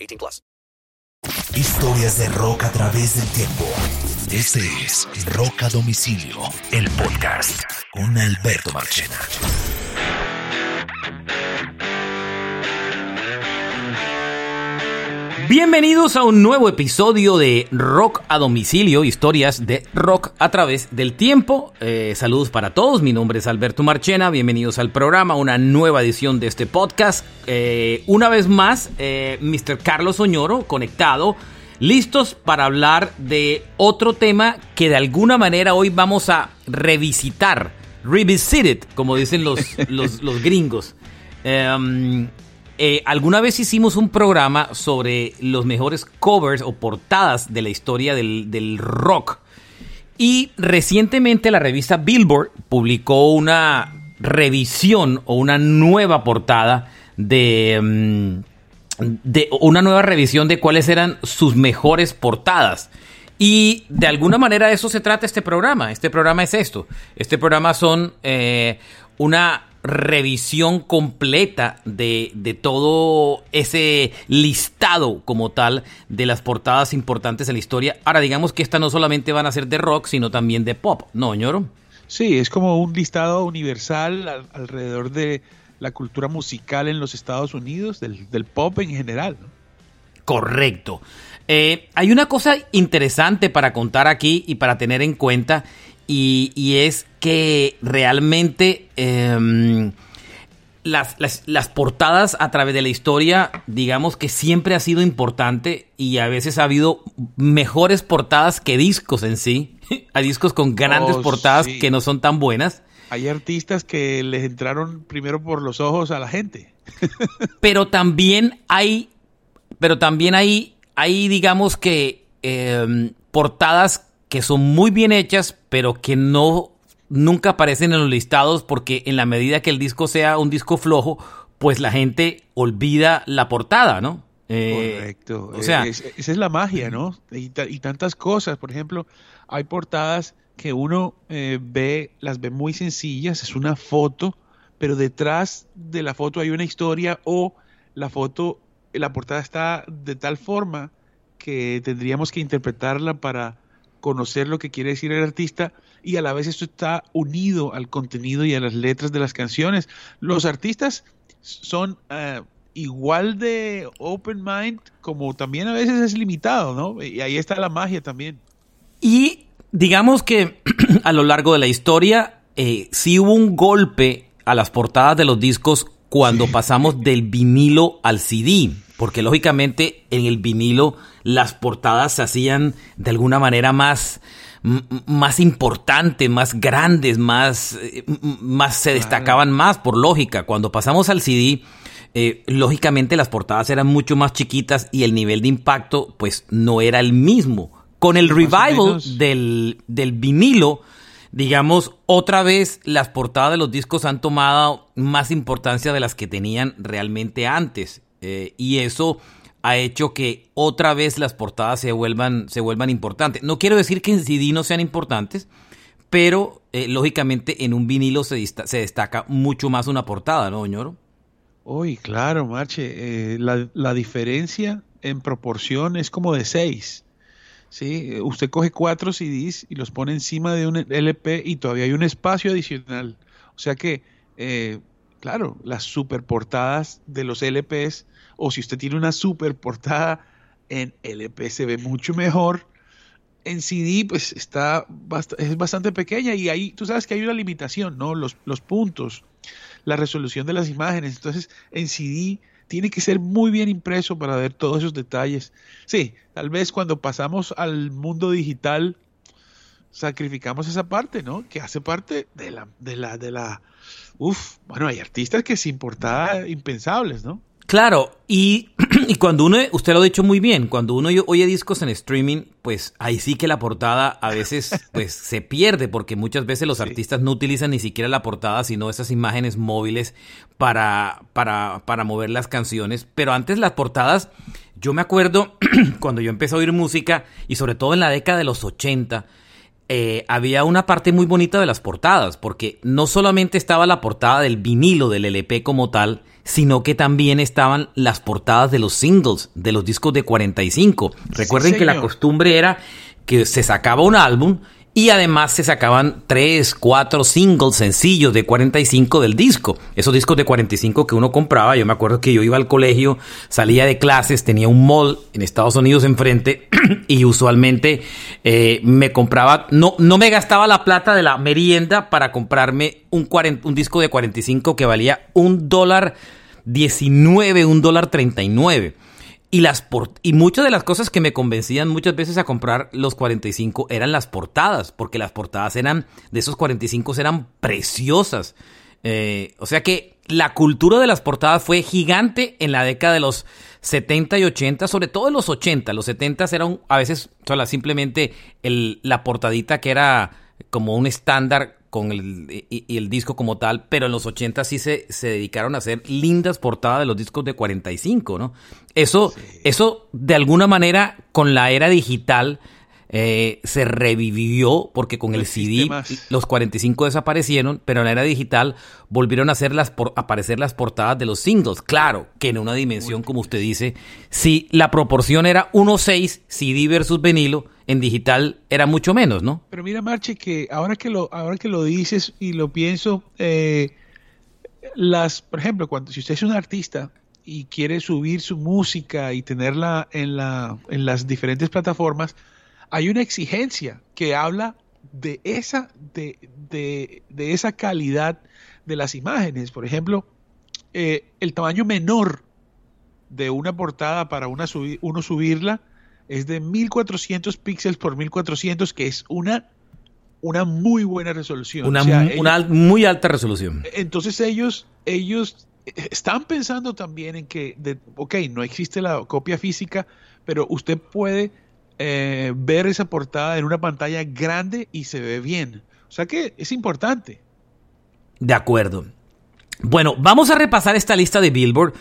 18 plus. Historias de rock a través del tiempo. Este es Rock a Domicilio, el podcast con Alberto Marchena. Bienvenidos a un nuevo episodio de Rock a Domicilio, historias de rock a través del tiempo. Eh, saludos para todos, mi nombre es Alberto Marchena, bienvenidos al programa, una nueva edición de este podcast. Eh, una vez más, eh, Mr. Carlos Oñoro conectado, listos para hablar de otro tema que de alguna manera hoy vamos a revisitar, revisited, como dicen los, los, gringos. Em, eh, alguna vez hicimos un programa sobre los mejores covers o portadas de la historia del, del rock. Y recientemente la revista Billboard publicó una revisión o una nueva portada de, mm, de una nueva revisión de cuáles eran sus mejores portadas. Y de alguna manera de eso se trata este programa. Este programa es esto. Este programa son eh, una revisión completa de, de, todo ese listado como tal de las portadas importantes de la historia. Ahora digamos que estas no solamente van a ser de rock, sino también de pop, ¿no, ñoro? Sí, es como un listado universal al, alrededor de la cultura musical en los Estados Unidos, del, del pop en general. ¿no? Correcto. Eh, hay una cosa interesante para contar aquí y para tener en cuenta y, y es que realmente eh, las, las, las, portadas a través de la historia, digamos que siempre ha sido importante y a veces ha habido mejores portadas que discos en sí. Hay discos con grandes oh, portadas sí. que no son tan buenas. Hay artistas que les entraron primero por los ojos a la gente. pero también hay, pero también hay, hay digamos que eh, portadas que son muy bien hechas, pero que no nunca aparecen en los listados porque en la medida que el disco sea un disco flojo, pues la gente olvida la portada, ¿no? Eh, Correcto. O sea, es, esa es la magia, ¿no? Y, y, tantas cosas. Por ejemplo, hay portadas que uno eh, ve, las ve muy sencillas, es una foto, pero detrás de la foto hay una historia o la foto, la portada está de tal forma que tendríamos que interpretarla para conocer lo que quiere decir el artista y a la vez esto está unido al contenido y a las letras de las canciones. Los artistas son uh, igual de open mind como también a veces es limitado, ¿no? Y ahí está la magia también. Y digamos que a lo largo de la historia eh, sí hubo un golpe a las portadas de los discos cuando sí. pasamos del vinilo al CD, porque lógicamente en el vinilo las portadas se hacían de alguna manera más más importantes, más grandes, más, más se destacaban más por lógica. Cuando pasamos al CD, eh, lógicamente las portadas eran mucho más chiquitas y el nivel de impacto pues no era el mismo. Con el revival del, del vinilo, digamos, otra vez las portadas de los discos han tomado más importancia de las que tenían realmente antes. Eh, y eso ha hecho que otra vez las portadas se vuelvan, se vuelvan importantes. No quiero decir que en CD no sean importantes, pero eh, lógicamente en un vinilo se, destaca mucho más una portada, ¿no, Ñoro? Uy, claro, Marche. Eh, la, la, diferencia en proporción es como de 6. ¿sí? Usted coge cuatro CDs y los pone encima de un LP y todavía hay un espacio adicional. O sea que eh, claro, las super portadas de los LPs, o si usted tiene una super portada en LP se ve mucho mejor. En CD, pues está es bastante pequeña y ahí tú sabes que hay una limitación, ¿no? Los, los puntos, la resolución de las imágenes. Entonces, en CD tiene que ser muy bien impreso para ver todos esos detalles. Sí, tal vez cuando pasamos al mundo digital sacrificamos esa parte, ¿no? Que hace parte de la, de la, de la, uf, bueno, hay artistas que sin portada impensables, ¿no? Claro, y, y, cuando uno, usted lo ha dicho muy bien, cuando uno oye discos en streaming, pues ahí sí que la portada a veces pues se pierde, porque muchas veces los artistas no utilizan ni siquiera la portada, sino esas imágenes móviles para, para, para mover las canciones. Pero antes las portadas, yo me acuerdo cuando yo empecé a oír música, y sobre todo en la década de los 80, eh, había una parte muy bonita de las portadas, porque no solamente estaba la portada del vinilo del LP como tal, sino que también estaban las portadas de los singles, de los discos de 45. Recuerden que la costumbre era que se sacaba un álbum y además se sacaban 3, 4 singles sencillos de 45 del disco. Esos discos de 45 que uno compraba, yo me acuerdo que yo iba al colegio, salía de clases, tenía un mall en Estados Unidos enfrente y usualmente eh, me compraba, no, no me gastaba la plata de la merienda para comprarme un, un disco de 45 que valía un dólar 19, un dólar 39. Y, las y muchas de las cosas que me convencían muchas veces a comprar los 45 eran las portadas, porque las portadas eran, de esos 45 eran preciosas. Eh, o sea que la cultura de las portadas fue gigante en la década de los 70 y 80, sobre todo en los 80. Los 70 eran a veces solo simplemente la portadita que era como un estándar con el, y, el disco como tal, pero en los 80 sí se, se, dedicaron a hacer lindas portadas de los discos de 45, ¿no? Eso, eso de alguna manera con la era digital eh, se revivió porque con el CD los 45 desaparecieron, pero en la era digital volvieron a hacer las por, aparecer las portadas de los singles. Claro que en una dimensión, como usted dice, si la proporción era 1.6 CD versus vinilo, en digital era mucho menos, ¿no? Pero mira, Marche, que ahora que lo, ahora que lo dices y lo pienso, eh, las, por ejemplo, cuando si usted es un artista y quiere subir su música y tenerla en, la, en las diferentes plataformas, hay una exigencia que habla de esa, de, de, de esa calidad de las imágenes. Por ejemplo, eh, el tamaño menor de una portada para una uno subirla es de 1400 píxeles por 1400, que es una, una muy buena resolución. Una, una muy alta resolución. Entonces ellos, ellos están pensando también en que, de, ok, no existe la copia física, pero usted puede eh, ver esa portada en una pantalla grande y se ve bien. O sea que es importante. De acuerdo. Bueno, vamos a repasar esta lista de Billboard.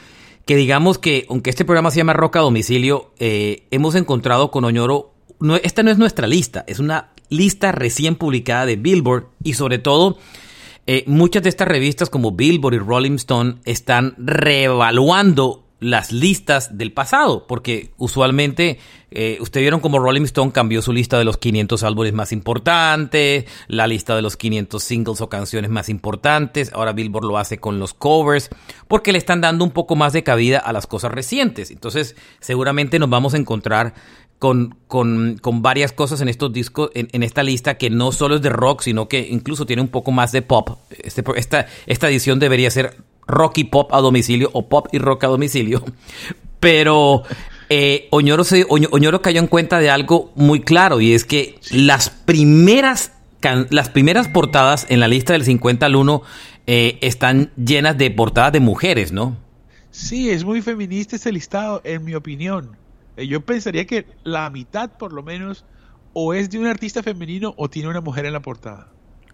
Que digamos que, aunque este programa se llama Roca a Domicilio, eh, hemos encontrado con Oñoro. Esta no es nuestra lista, es una lista recién publicada de Billboard. Y sobre todo, eh, muchas de estas revistas como Billboard y Rolling Stone están reevaluando las listas del pasado, porque usualmente eh, ustedes vieron como Rolling Stone cambió su lista de los 500 álbumes más importantes, la lista de los 500 singles o canciones más importantes, ahora Billboard lo hace con los covers, porque le están dando un poco más de cabida a las cosas recientes. Entonces, seguramente nos vamos a encontrar con, con, con varias cosas en estos discos, en, en, esta lista, que no solo es de rock, sino que incluso tiene un poco más de pop. Este, esta, esta edición debería ser rock y pop a domicilio o pop y rock a domicilio. Pero eh, Oñoro, se, Oñoro cayó en cuenta de algo muy claro y es que las primeras, las primeras portadas en la lista del 50 al 1 eh, están llenas de portadas de mujeres, ¿no? Sí, es muy feminista ese listado, en mi opinión. Eh, yo pensaría que la mitad, por lo menos, o es de un artista femenino o tiene una mujer en la portada.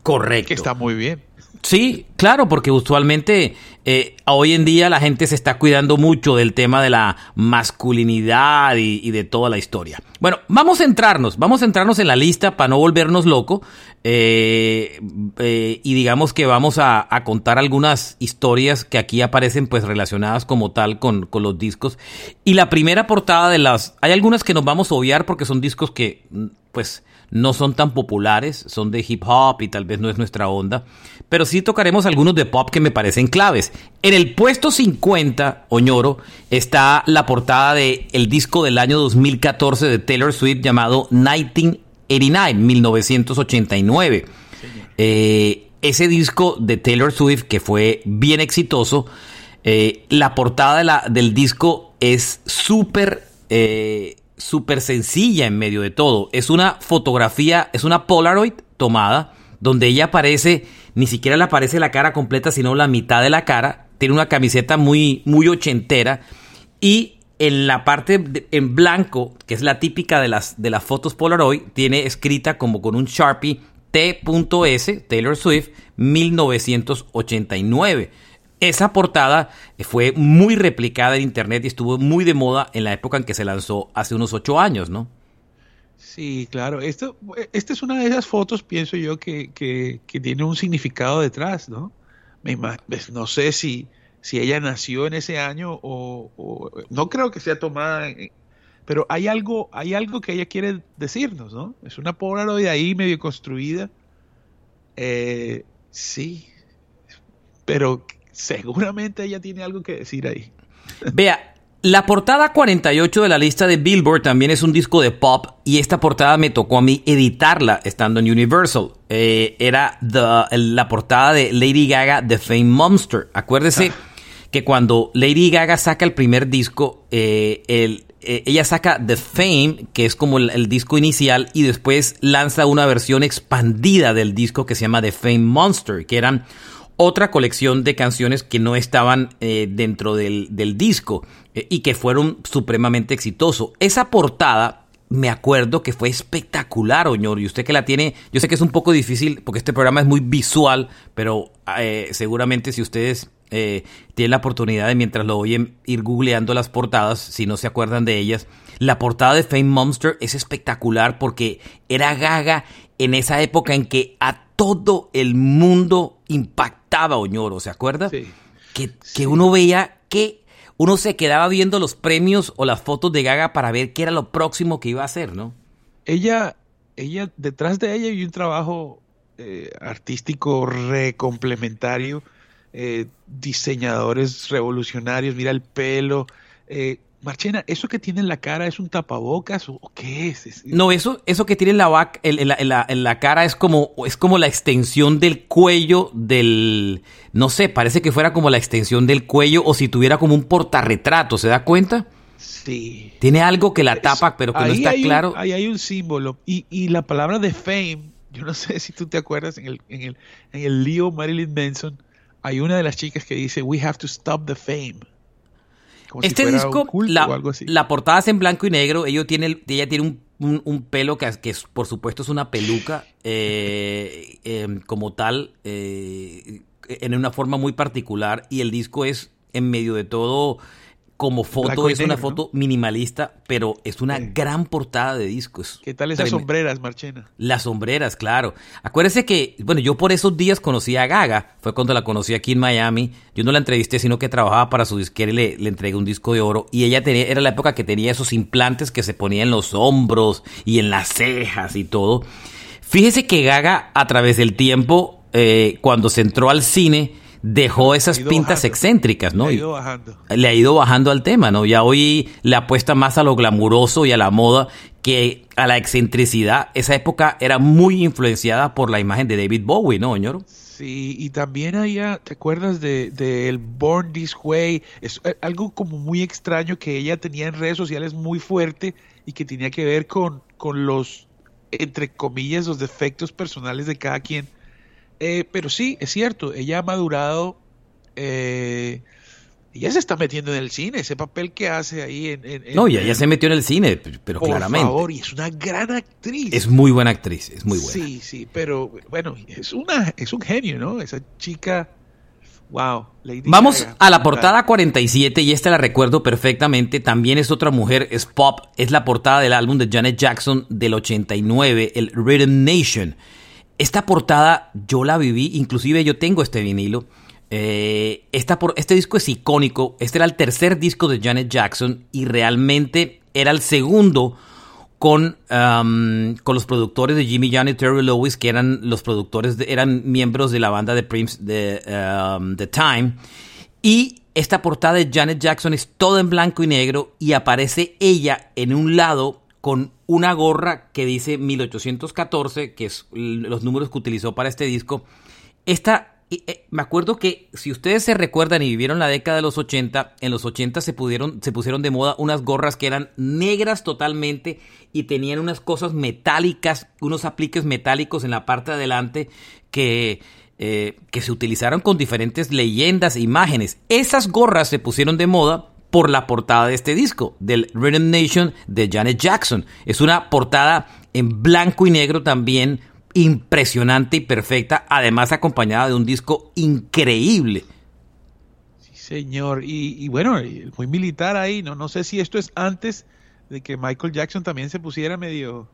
Correcto. Que está muy bien. Sí, claro, porque usualmente eh, hoy en día la gente se está cuidando mucho del tema de la masculinidad y, de toda la historia. Bueno, vamos a entrarnos, vamos a entrarnos en la lista para no volvernos loco eh, eh, y digamos que vamos a, contar algunas historias que aquí aparecen pues relacionadas como tal con, con los discos. Y la primera portada de las... Hay algunas que nos vamos a obviar porque son discos que pues no son tan populares, son de hip hop y tal vez no es nuestra onda, pero sí tocaremos algunos de pop que me parecen claves. En el puesto 50, Oñoro, está la portada del el disco del año 2014 de Taylor Swift llamado 1989, 1989. Eh, ese disco de Taylor Swift que fue bien exitoso, eh, la portada de la, del disco es súper... Eh, súper sencilla en medio de todo. Es una fotografía, es una Polaroid tomada, donde ella aparece, ni siquiera le aparece la cara completa, sino la mitad de la cara. Tiene una camiseta muy, muy ochentera. Y en la parte en blanco, que es la típica de las, de las fotos Polaroid, tiene escrita como con un Sharpie T.S. Taylor Swift 1989. Esa portada fue muy replicada en internet y estuvo muy de moda en la época en que se lanzó hace unos ocho años, ¿no? Sí, claro. Esto, esta es una de esas fotos, pienso yo, que, que, tiene un significado detrás, ¿no? Me pues, no sé si, si ella nació en ese año o, no creo que sea tomada, pero hay algo, hay algo que ella quiere decirnos, ¿no? Es una Polaroid ahí medio construida. Eh, sí, pero seguramente ella tiene algo que decir ahí. Vea, la portada 48 de la lista de Billboard también es un disco de pop y esta portada me tocó a mí editarla estando en Universal. Eh, era la portada de Lady Gaga The Fame Monster. Acuérdese ah. que cuando Lady Gaga saca el primer disco, eh, eh, ella saca The Fame, que es como el, disco inicial, y después lanza una versión expandida del disco que se llama The Fame Monster, que eran otra colección de canciones que no estaban eh, dentro del, disco eh, y que fueron supremamente exitosos. Esa portada, me acuerdo que fue espectacular, Oñor, y usted que la tiene, yo sé que es un poco difícil porque este programa es muy visual, pero eh, seguramente si ustedes tienen la oportunidad de mientras lo oyen ir googleando las portadas, si no se acuerdan de ellas, la portada de Fame Monster es espectacular porque era gaga en esa época en que a todo el mundo impactaba Oñoro, ¿se acuerda? Sí. Que, que uno veía que uno se quedaba viendo los premios o las fotos de Gaga para ver qué era lo próximo que iba a hacer, ¿no? Ella, ella, detrás de ella hay un trabajo eh, artístico recomplementario, eh, diseñadores revolucionarios, mira el pelo, eh, Marchena, ¿eso que tiene en la cara es un tapabocas o qué es? No, eso, eso que tiene en la, en, la, cara es como, es como la extensión del cuello del... No sé, parece que fuera como la extensión del cuello o si tuviera como un portarretrato, ¿se da cuenta? Sí. Tiene algo que la tapa, pero que no está claro. ahí hay un símbolo. Y, y, la palabra de fame, yo no sé si tú te acuerdas, en el, en el, en el lío Marilyn Manson, hay una de las chicas que dice, we have to stop the fame este disco, la, portada es en blanco y negro. Ella tiene, ella tiene un, pelo que, que por supuesto es una peluca eh, em, como tal, eh, en una forma muy particular. Y el disco es en medio de todo como foto es una foto minimalista, pero es una gran portada de discos. ¿Qué tal esas sombreras, Marchena? Las sombreras, claro. Acuérdese que, bueno, yo por esos días conocí a Gaga, fue cuando la conocí aquí en Miami. Yo no la entrevisté, sino que trabajaba para su disquera y le, le entregué un disco de oro. Y ella tenía, era la época que tenía esos implantes que se ponían en los hombros y en las cejas y todo. Fíjese que Gaga, a través del tiempo, eh, cuando se entró al cine, dejó esas pintas excéntricas, ¿no? Le ha ido bajando. Le ha ido bajando al tema, ¿no? Ya hoy le apuesta más a lo glamuroso y a la moda que a la excentricidad. Esa época era muy influenciada por la imagen de David Bowie, ¿no, señor? Sí, y también allá, ¿te acuerdas de, de, el Born This Way? Es eh, algo como muy extraño que ella tenía en redes sociales muy fuerte y que tenía que ver con, con los, entre comillas, los defectos personales de cada quien eh, pero sí, es cierto, ella ha madurado. Eh, ella se está metiendo en el cine, ese papel que hace ahí en... no, ya, se metió en el cine, pero por claramente. favor, y es una gran actriz. Es muy buena actriz, es muy buena. Sí, sí, pero bueno, es, una, es un genio, ¿no? Esa chica... Wow. Vamos a la portada 47 y esta la recuerdo perfectamente. También es otra mujer, es pop. Es la portada del álbum de Janet Jackson del 89, el Rhythm Nation. Esta portada yo la viví, inclusive yo tengo este vinilo. Eh, por, este disco es icónico. Este era el tercer disco de Janet Jackson y realmente era el segundo con, um, con los productores de Jimmy Young y Terry Lewis, que eran los productores, eran miembros de la banda de Prince de um, The Time. Y esta portada de Janet Jackson es todo en blanco y negro y aparece ella en un lado con una gorra que dice 1814, que es los números que utilizó para este disco. Esta eh, me acuerdo que si ustedes se recuerdan y vivieron la década de los 80, en los 80 se, pudieron, se pusieron de moda unas gorras que eran negras totalmente y tenían unas cosas metálicas, unos apliques metálicos en la parte de adelante que, eh, que se utilizaron con diferentes leyendas e imágenes. Esas gorras se pusieron de moda por la portada de este disco, del Rhythm Nation de Janet Jackson. Es una portada en blanco y negro también impresionante y perfecta, además acompañada de un disco increíble. Sí, señor. Y, bueno, muy militar ahí, ¿no? No sé si esto es antes de que Michael Jackson también se pusiera medio...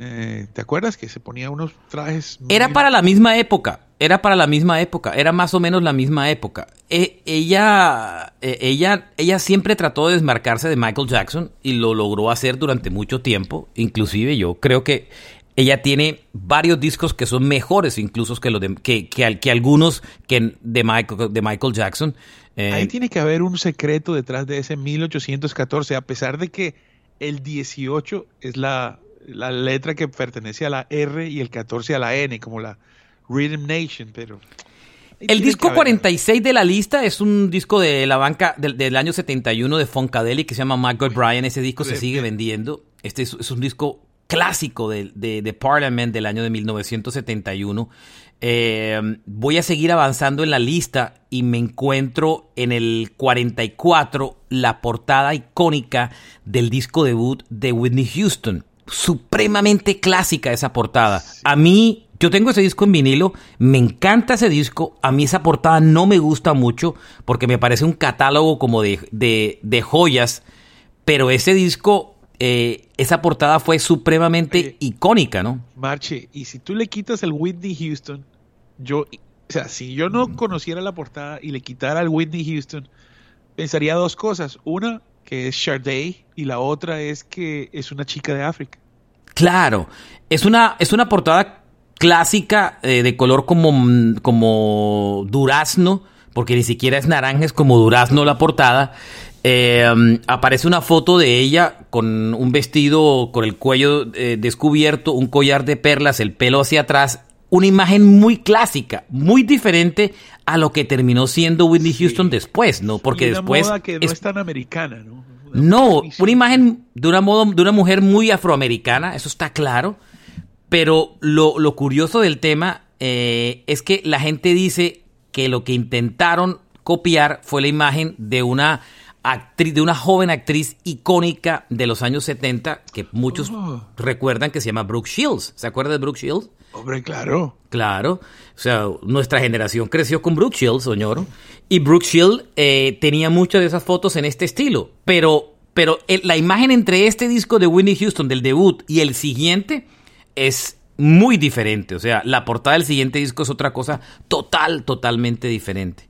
Eh, ¿Te acuerdas que se ponía unos trajes? Era para la misma época, era para la misma época, era más o menos la misma época. E, ella, e, ella, ella siempre trató de desmarcarse de Michael Jackson y lo logró hacer durante mucho tiempo. Inclusive yo creo que ella tiene varios discos que son mejores incluso que los de, que, que, algunos que de Michael, de Michael Jackson. Eh, Ahí tiene que haber un secreto detrás de ese 1814, a pesar de que el 18 es la, la letra que pertenece a la R y el 14 a la N, como la Rhythm Nation, pero... El disco 46 de la lista es un disco de la banca del, año 71 de Funkadelic que se llama Michael Bryan. Ese disco se sigue vendiendo. Este es un disco clásico de, de, Parliament del año de 1971. Eh, voy a seguir avanzando en la lista y me encuentro en el 44 la portada icónica del disco debut de Whitney Houston. Supremamente clásica esa portada. A mí, yo tengo ese disco en vinilo, me encanta ese disco. A mí esa portada no me gusta mucho porque me parece un catálogo como de, de, de joyas. Pero ese disco eh, esa portada fue supremamente icónica, ¿no? Marche, y si tú le quitas el Whitney Houston, yo, o sea, si yo no conociera la portada y le quitara el Whitney Houston, pensaría dos cosas. Una, que es Sade, y la otra es que es una chica de África. Claro, es una, es una portada clásica eh, de color como, como durazno, porque ni siquiera es naranja, es como durazno la portada. Eh, aparece una foto de ella con un vestido con el cuello eh, descubierto, un collar de perlas, el pelo hacia atrás, una imagen muy clásica, muy diferente a lo que terminó siendo Whitney Houston después, ¿no? Porque una después moda que no es, tan americana, ¿no? no, una imagen de una, modo, de una mujer muy afroamericana, eso está claro. Pero lo, lo curioso del tema eh, es que la gente dice que lo que intentaron copiar fue la imagen de una actriz, de una joven actriz icónica de los años 70 que muchos oh. recuerdan que se llama Brooke Shields. ¿Se acuerda de Brooke Shields? Hombre, claro. Claro. O sea, nuestra generación creció con Brooke Shields, señor. Y Brooke Shields eh, tenía muchas de esas fotos en este estilo. Pero, pero la imagen entre este disco de Whitney Houston, del debut, y el siguiente es muy diferente. O sea, la portada del siguiente disco es otra cosa total, totalmente diferente.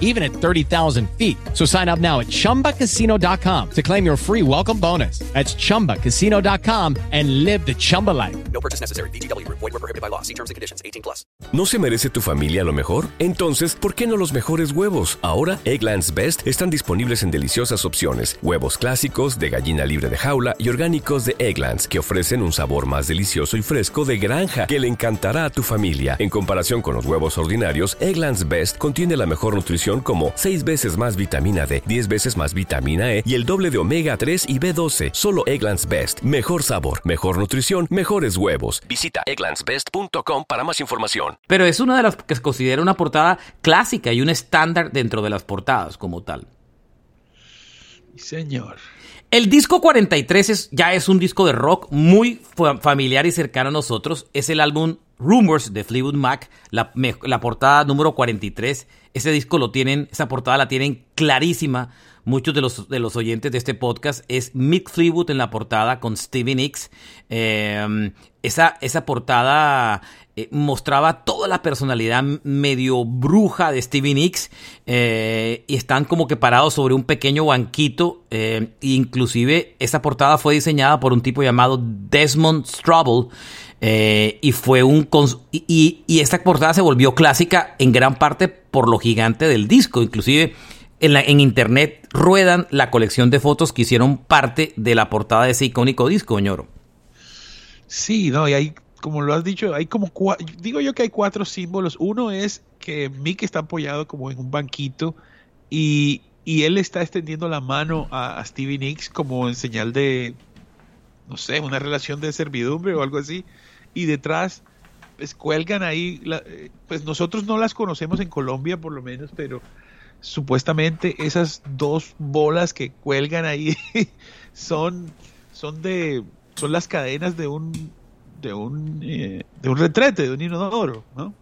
even at 30,000 feet. So sign up now at ChumbaCasino.com to claim your free welcome bonus. That's ChumbaCasino.com and live the Chumba life. No purchase necessary. BGW. Void were prohibited by law. See terms and conditions. 18 plus. ¿No se merece tu familia lo mejor? Entonces, ¿por qué no los mejores huevos? Ahora, Eggland's Best están disponibles en deliciosas opciones. Huevos clásicos, de gallina libre de jaula y orgánicos de Egglands, que ofrecen un sabor más delicioso y fresco de granja que le encantará a tu familia. En comparación con los huevos ordinarios, Eggland's Best contiene la mejor nutrición nutrición como 6 veces más vitamina D, 10 veces más vitamina E y el doble de omega 3 y B12. Solo Egglands Best. Mejor sabor, mejor nutrición, mejores huevos. Visita egglandsbest.com para más información. Pero es una de las que se considera una portada clásica y un estándar dentro de las portadas como tal. Señor. El disco 43 es, ya es un disco de rock muy familiar y cercano a nosotros. Es el álbum Rumors de Fleetwood Mac, la, la, portada número 43. Ese disco lo tienen, esa portada la tienen clarísima. Muchos de los, de los oyentes de este podcast es Mick Fleetwood en la portada con Stevie Nicks. Em, esa, esa portada eh, mostraba toda la personalidad medio bruja de Stevie Nicks eh, y están como que parados sobre un pequeño banquito. Eh, inclusive esa portada fue diseñada por un tipo llamado Desmond Strobel. y fue un y, y, esta portada se volvió clásica en gran parte por lo gigante del disco. Inclusive en, la, en internet ruedan la colección de fotos que hicieron parte de la portada de ese icónico disco, ñoro. Sí, no, y hay como lo has dicho, hay como digo yo que hay cuatro símbolos. Uno es que Mick está apoyado como en un banquito y, él está extendiendo la mano a, Stevie Nicks como en señal de, no sé, una relación de servidumbre o algo así. Y detrás, pues cuelgan ahí, pues nosotros no las conocemos en Colombia por lo menos, pero supuestamente esas dos bolas que cuelgan ahí son, son de, son las cadenas de un de un, eh, de un retrete, de un inodoro, ¿no?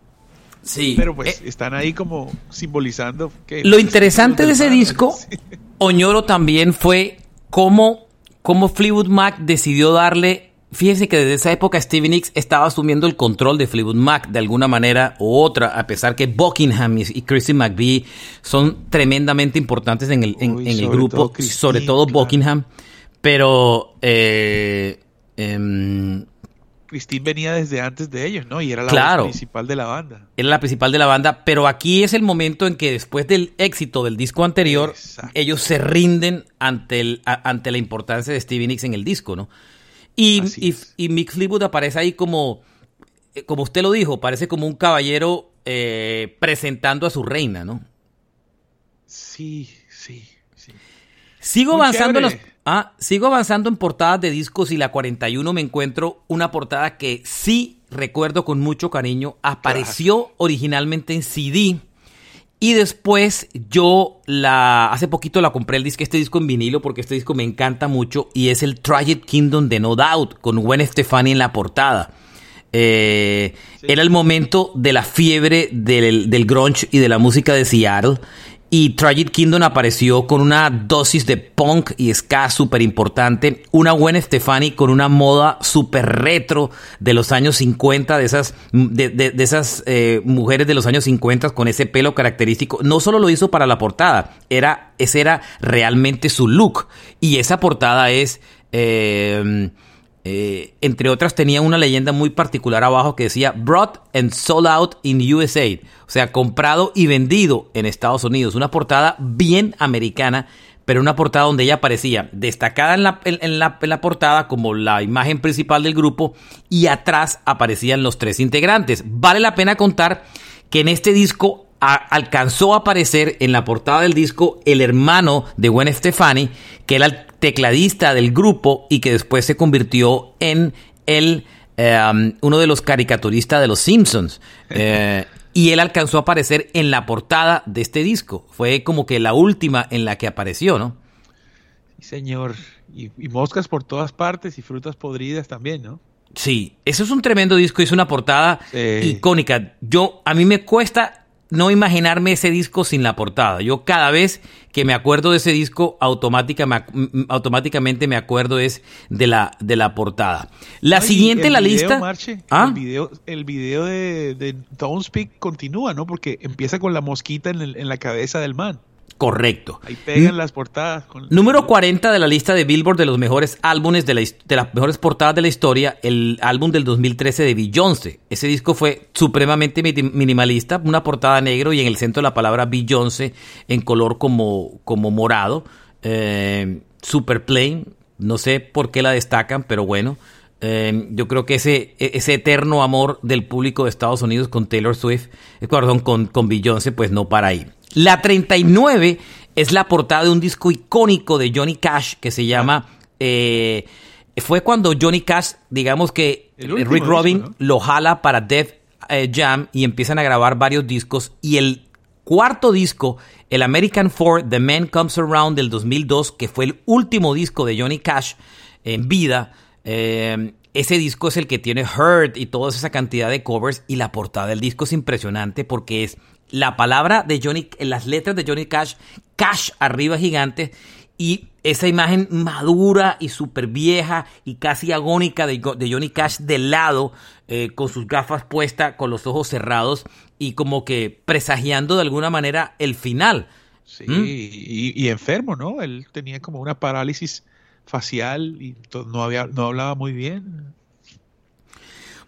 Sí. Pero pues eh, están ahí como simbolizando que... Lo interesante de ese disco, Oñoro también fue cómo, cómo Fleetwood Mac decidió darle... Fíjense que desde esa época Stevie Nicks estaba asumiendo el control de Fleetwood Mac de alguna manera u otra, a pesar que Buckingham y Christy McVie son tremendamente importantes en el, en, el grupo, sobre todo Buckingham, pero eh, em, Christine venía desde antes de ellos, ¿no? Y era la principal de la banda. Era la principal de la banda, pero aquí es el momento en que después del éxito del disco anterior, ellos se rinden ante, el, ante la importancia de Stevie Nicks en el disco, ¿no? Y, y, Mick Fleetwood aparece ahí como, eh, como usted lo dijo, parece como un caballero eh, presentando a su reina, ¿no? Sí, sí, sí. Sigo avanzando en los Ah, sigo avanzando en portadas de discos y la 41 me encuentro una portada que sí recuerdo con mucho cariño. Apareció originalmente en CD y después yo la hace poquito la compré el disco, este disco en vinilo porque este disco me encanta mucho y es el Tragic Kingdom de No Doubt con Gwen Stefani en la portada. Eh, era el momento de la fiebre del, del grunge y de la música de Seattle y Tragic Kingdom apareció con una dosis de punk y ska súper importante. Una buena Stefani con una moda súper retro de los años 50, de esas, de, esas eh, mujeres de los años 50 con ese pelo característico. No solo lo hizo para la portada, era, ese era realmente su look. Y esa portada es... Eh, eh, entre otras, tenía una leyenda muy particular abajo que decía Brought and Sold Out in USA, o sea, comprado y vendido en Estados Unidos. Una portada bien americana, pero una portada donde ella aparecía destacada en la, en la portada como la imagen principal del grupo y atrás aparecían los tres integrantes. Vale la pena contar que en este disco alcanzó a aparecer en la portada del disco el hermano de Gwen Stefani, que era el tecladista del grupo y que después se convirtió en el, em, uno de los caricaturistas de los Simpsons. Eh, y él alcanzó a aparecer en la portada de este disco. Fue como que la última en la que apareció, ¿no? Sí, señor. Y, moscas por todas partes y frutas podridas también, ¿no? Sí, eso es un tremendo disco, es una portada icónica. Yo, a mí me cuesta no imaginarme ese disco sin la portada. Yo cada vez que me acuerdo de ese disco, automáticamente me acuerdo es de la, de la portada. La siguiente en la lista... ¿Ah? El video, de, de Don't Speak continúa, ¿no? Porque empieza con la mosquita en, en la cabeza del man. Correcto. Ahí pegan las portadas. Número 40 de la lista de Billboard de los mejores álbumes de, las mejores portadas de la historia, el álbum del 2013 de Beyoncé. Ese disco fue supremamente minimalista, una portada negro y en el centro la palabra Beyoncé en color como, como morado. Eh, super plain, no sé por qué la destacan, pero bueno. Eh, yo creo que ese, e, ese eterno amor del público de Estados Unidos con Taylor Swift, eh, perdón, con, con Beyoncé, pues no para ahí. La 39 es la portada de un disco icónico de Johnny Cash que se llama... Eh, fue cuando Johnny Cash, digamos que Rick Robin lo jala para Def Jam y empiezan a grabar varios discos y el cuarto disco, el American Four, The Man Comes Around del 2002, que fue el último disco de Johnny Cash en vida, eh, ese disco es el que tiene Hurt y toda esa cantidad de covers y la portada del disco es impresionante porque es la palabra de Johnny, las letras de Johnny Cash, Cash arriba gigante y esa imagen madura y súper vieja y casi agónica de, Johnny Cash de lado, eh, con sus gafas puestas, con los ojos cerrados y como que presagiando de alguna manera el final. Sí, ¿Mm? y, enfermo, ¿no? Él tenía como una parálisis facial y no, había, no hablaba muy bien.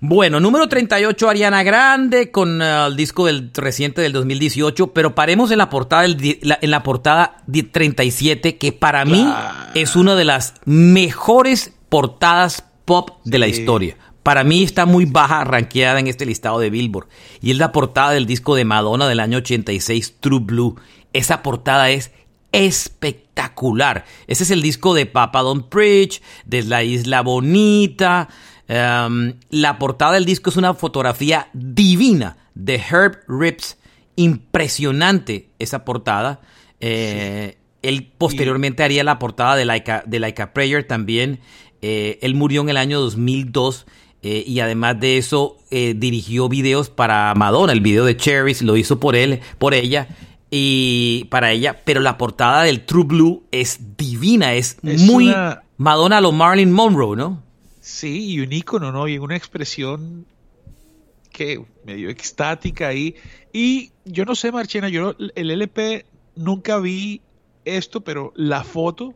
Bueno, número 38, Ariana Grande, con eh, el disco del reciente del 2018, pero paremos en la portada, en la portada 37, que para mí es una de las mejores portadas pop de la historia. Para mí está muy baja, ranqueada en este listado de Billboard. Y es la portada del disco de Madonna del año 86, True Blue. Esa portada es espectacular. Ese es el disco de Papa Don't Preach, de La Isla Bonita. Em, la portada del disco es una fotografía divina de Herb Rips. Impresionante esa portada. Eh, él posteriormente haría la portada de Like de like a Prayer también. Eh, él murió en el año 2002 eh, y además de eso dirigió videos para Madonna. El video de Cherries lo hizo por él, por ella y para ella, pero la portada del True Blue es divina, es, muy Madonna lo Marilyn Monroe, ¿no? Sí, y un icono, ¿no? Y una expresión que medio extática ahí. Y yo no sé, Marchena, yo el LP nunca vi esto, pero la foto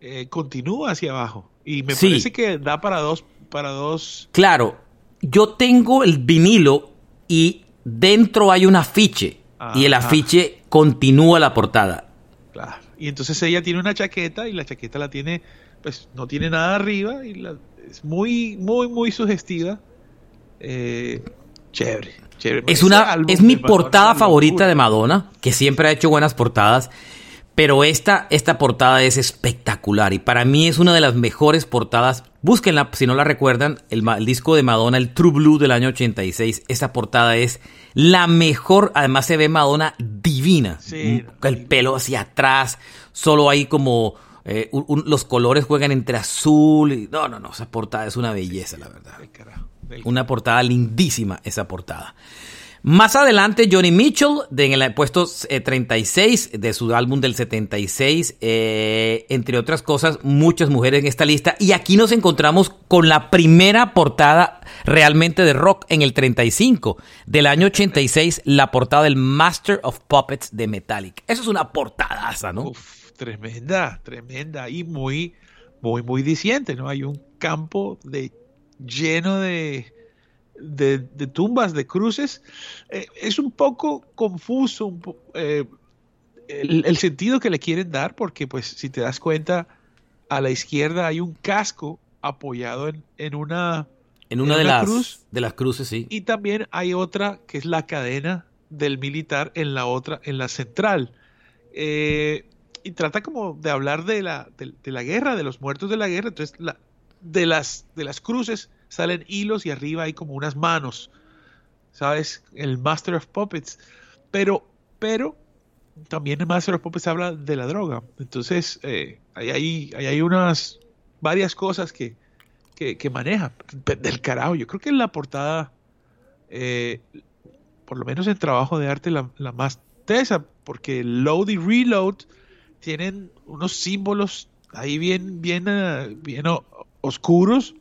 eh, continúa hacia abajo. Y me parece que da para dos, para dos. Claro, yo tengo el vinilo y dentro hay un afiche y el afiche continúa la portada. Claro. Y entonces ella tiene una chaqueta y la chaqueta la tiene, pues no tiene nada arriba y la, es muy, muy, muy sugestiva. Eh, chévere, chévere. Es, una, es mi portada favorita de Madonna, que siempre ha hecho buenas portadas. Pero esta, esta portada es espectacular y para mí es una de las mejores portadas. Búsquenla si no la recuerdan, el, disco de Madonna, el True Blue del año 86. Esta portada es la mejor. Además se ve Madonna divina. El pelo hacia atrás, solo hay como... Eh, los colores juegan entre azul y... No, no, no, esa portada es una belleza, la verdad. Una portada lindísima, esa portada. Más adelante, Johnny Mitchell, en el puesto 36 eh, de su álbum del 76, eh, entre otras cosas, muchas mujeres en esta lista. Y aquí nos encontramos con la primera portada realmente de rock en el 35, del año 86, la portada del Master of Puppets de Metallic. Eso es una portadaza, ¿no? Tremenda, tremenda y muy, muy, muy diciente, ¿no? Hay un campo de lleno de de, tumbas, de cruces, eh, es un poco confuso eh, el, sentido que le quieren dar, porque pues si te das cuenta, a la izquierda hay un casco apoyado en, una... En una, de, las, cruz, de las cruces, sí. Y también hay otra que es la cadena del militar en la otra, en la central. Eh, y trata como de hablar de la, de, la guerra, de los muertos de la guerra. Entonces, la, de, las, de las cruces salen hilos y arriba hay como unas manos, ¿sabes? El Master of Puppets. Pero, pero, también el Master of Puppets habla de la droga. Entonces, eh, hay, hay, unas, varias cosas que, que, maneja. Del carajo, yo creo que en la portada, eh, por lo menos en trabajo de arte, la, más tesa, porque load y reload tienen unos símbolos ahí bien, bien, eh, bien oscuros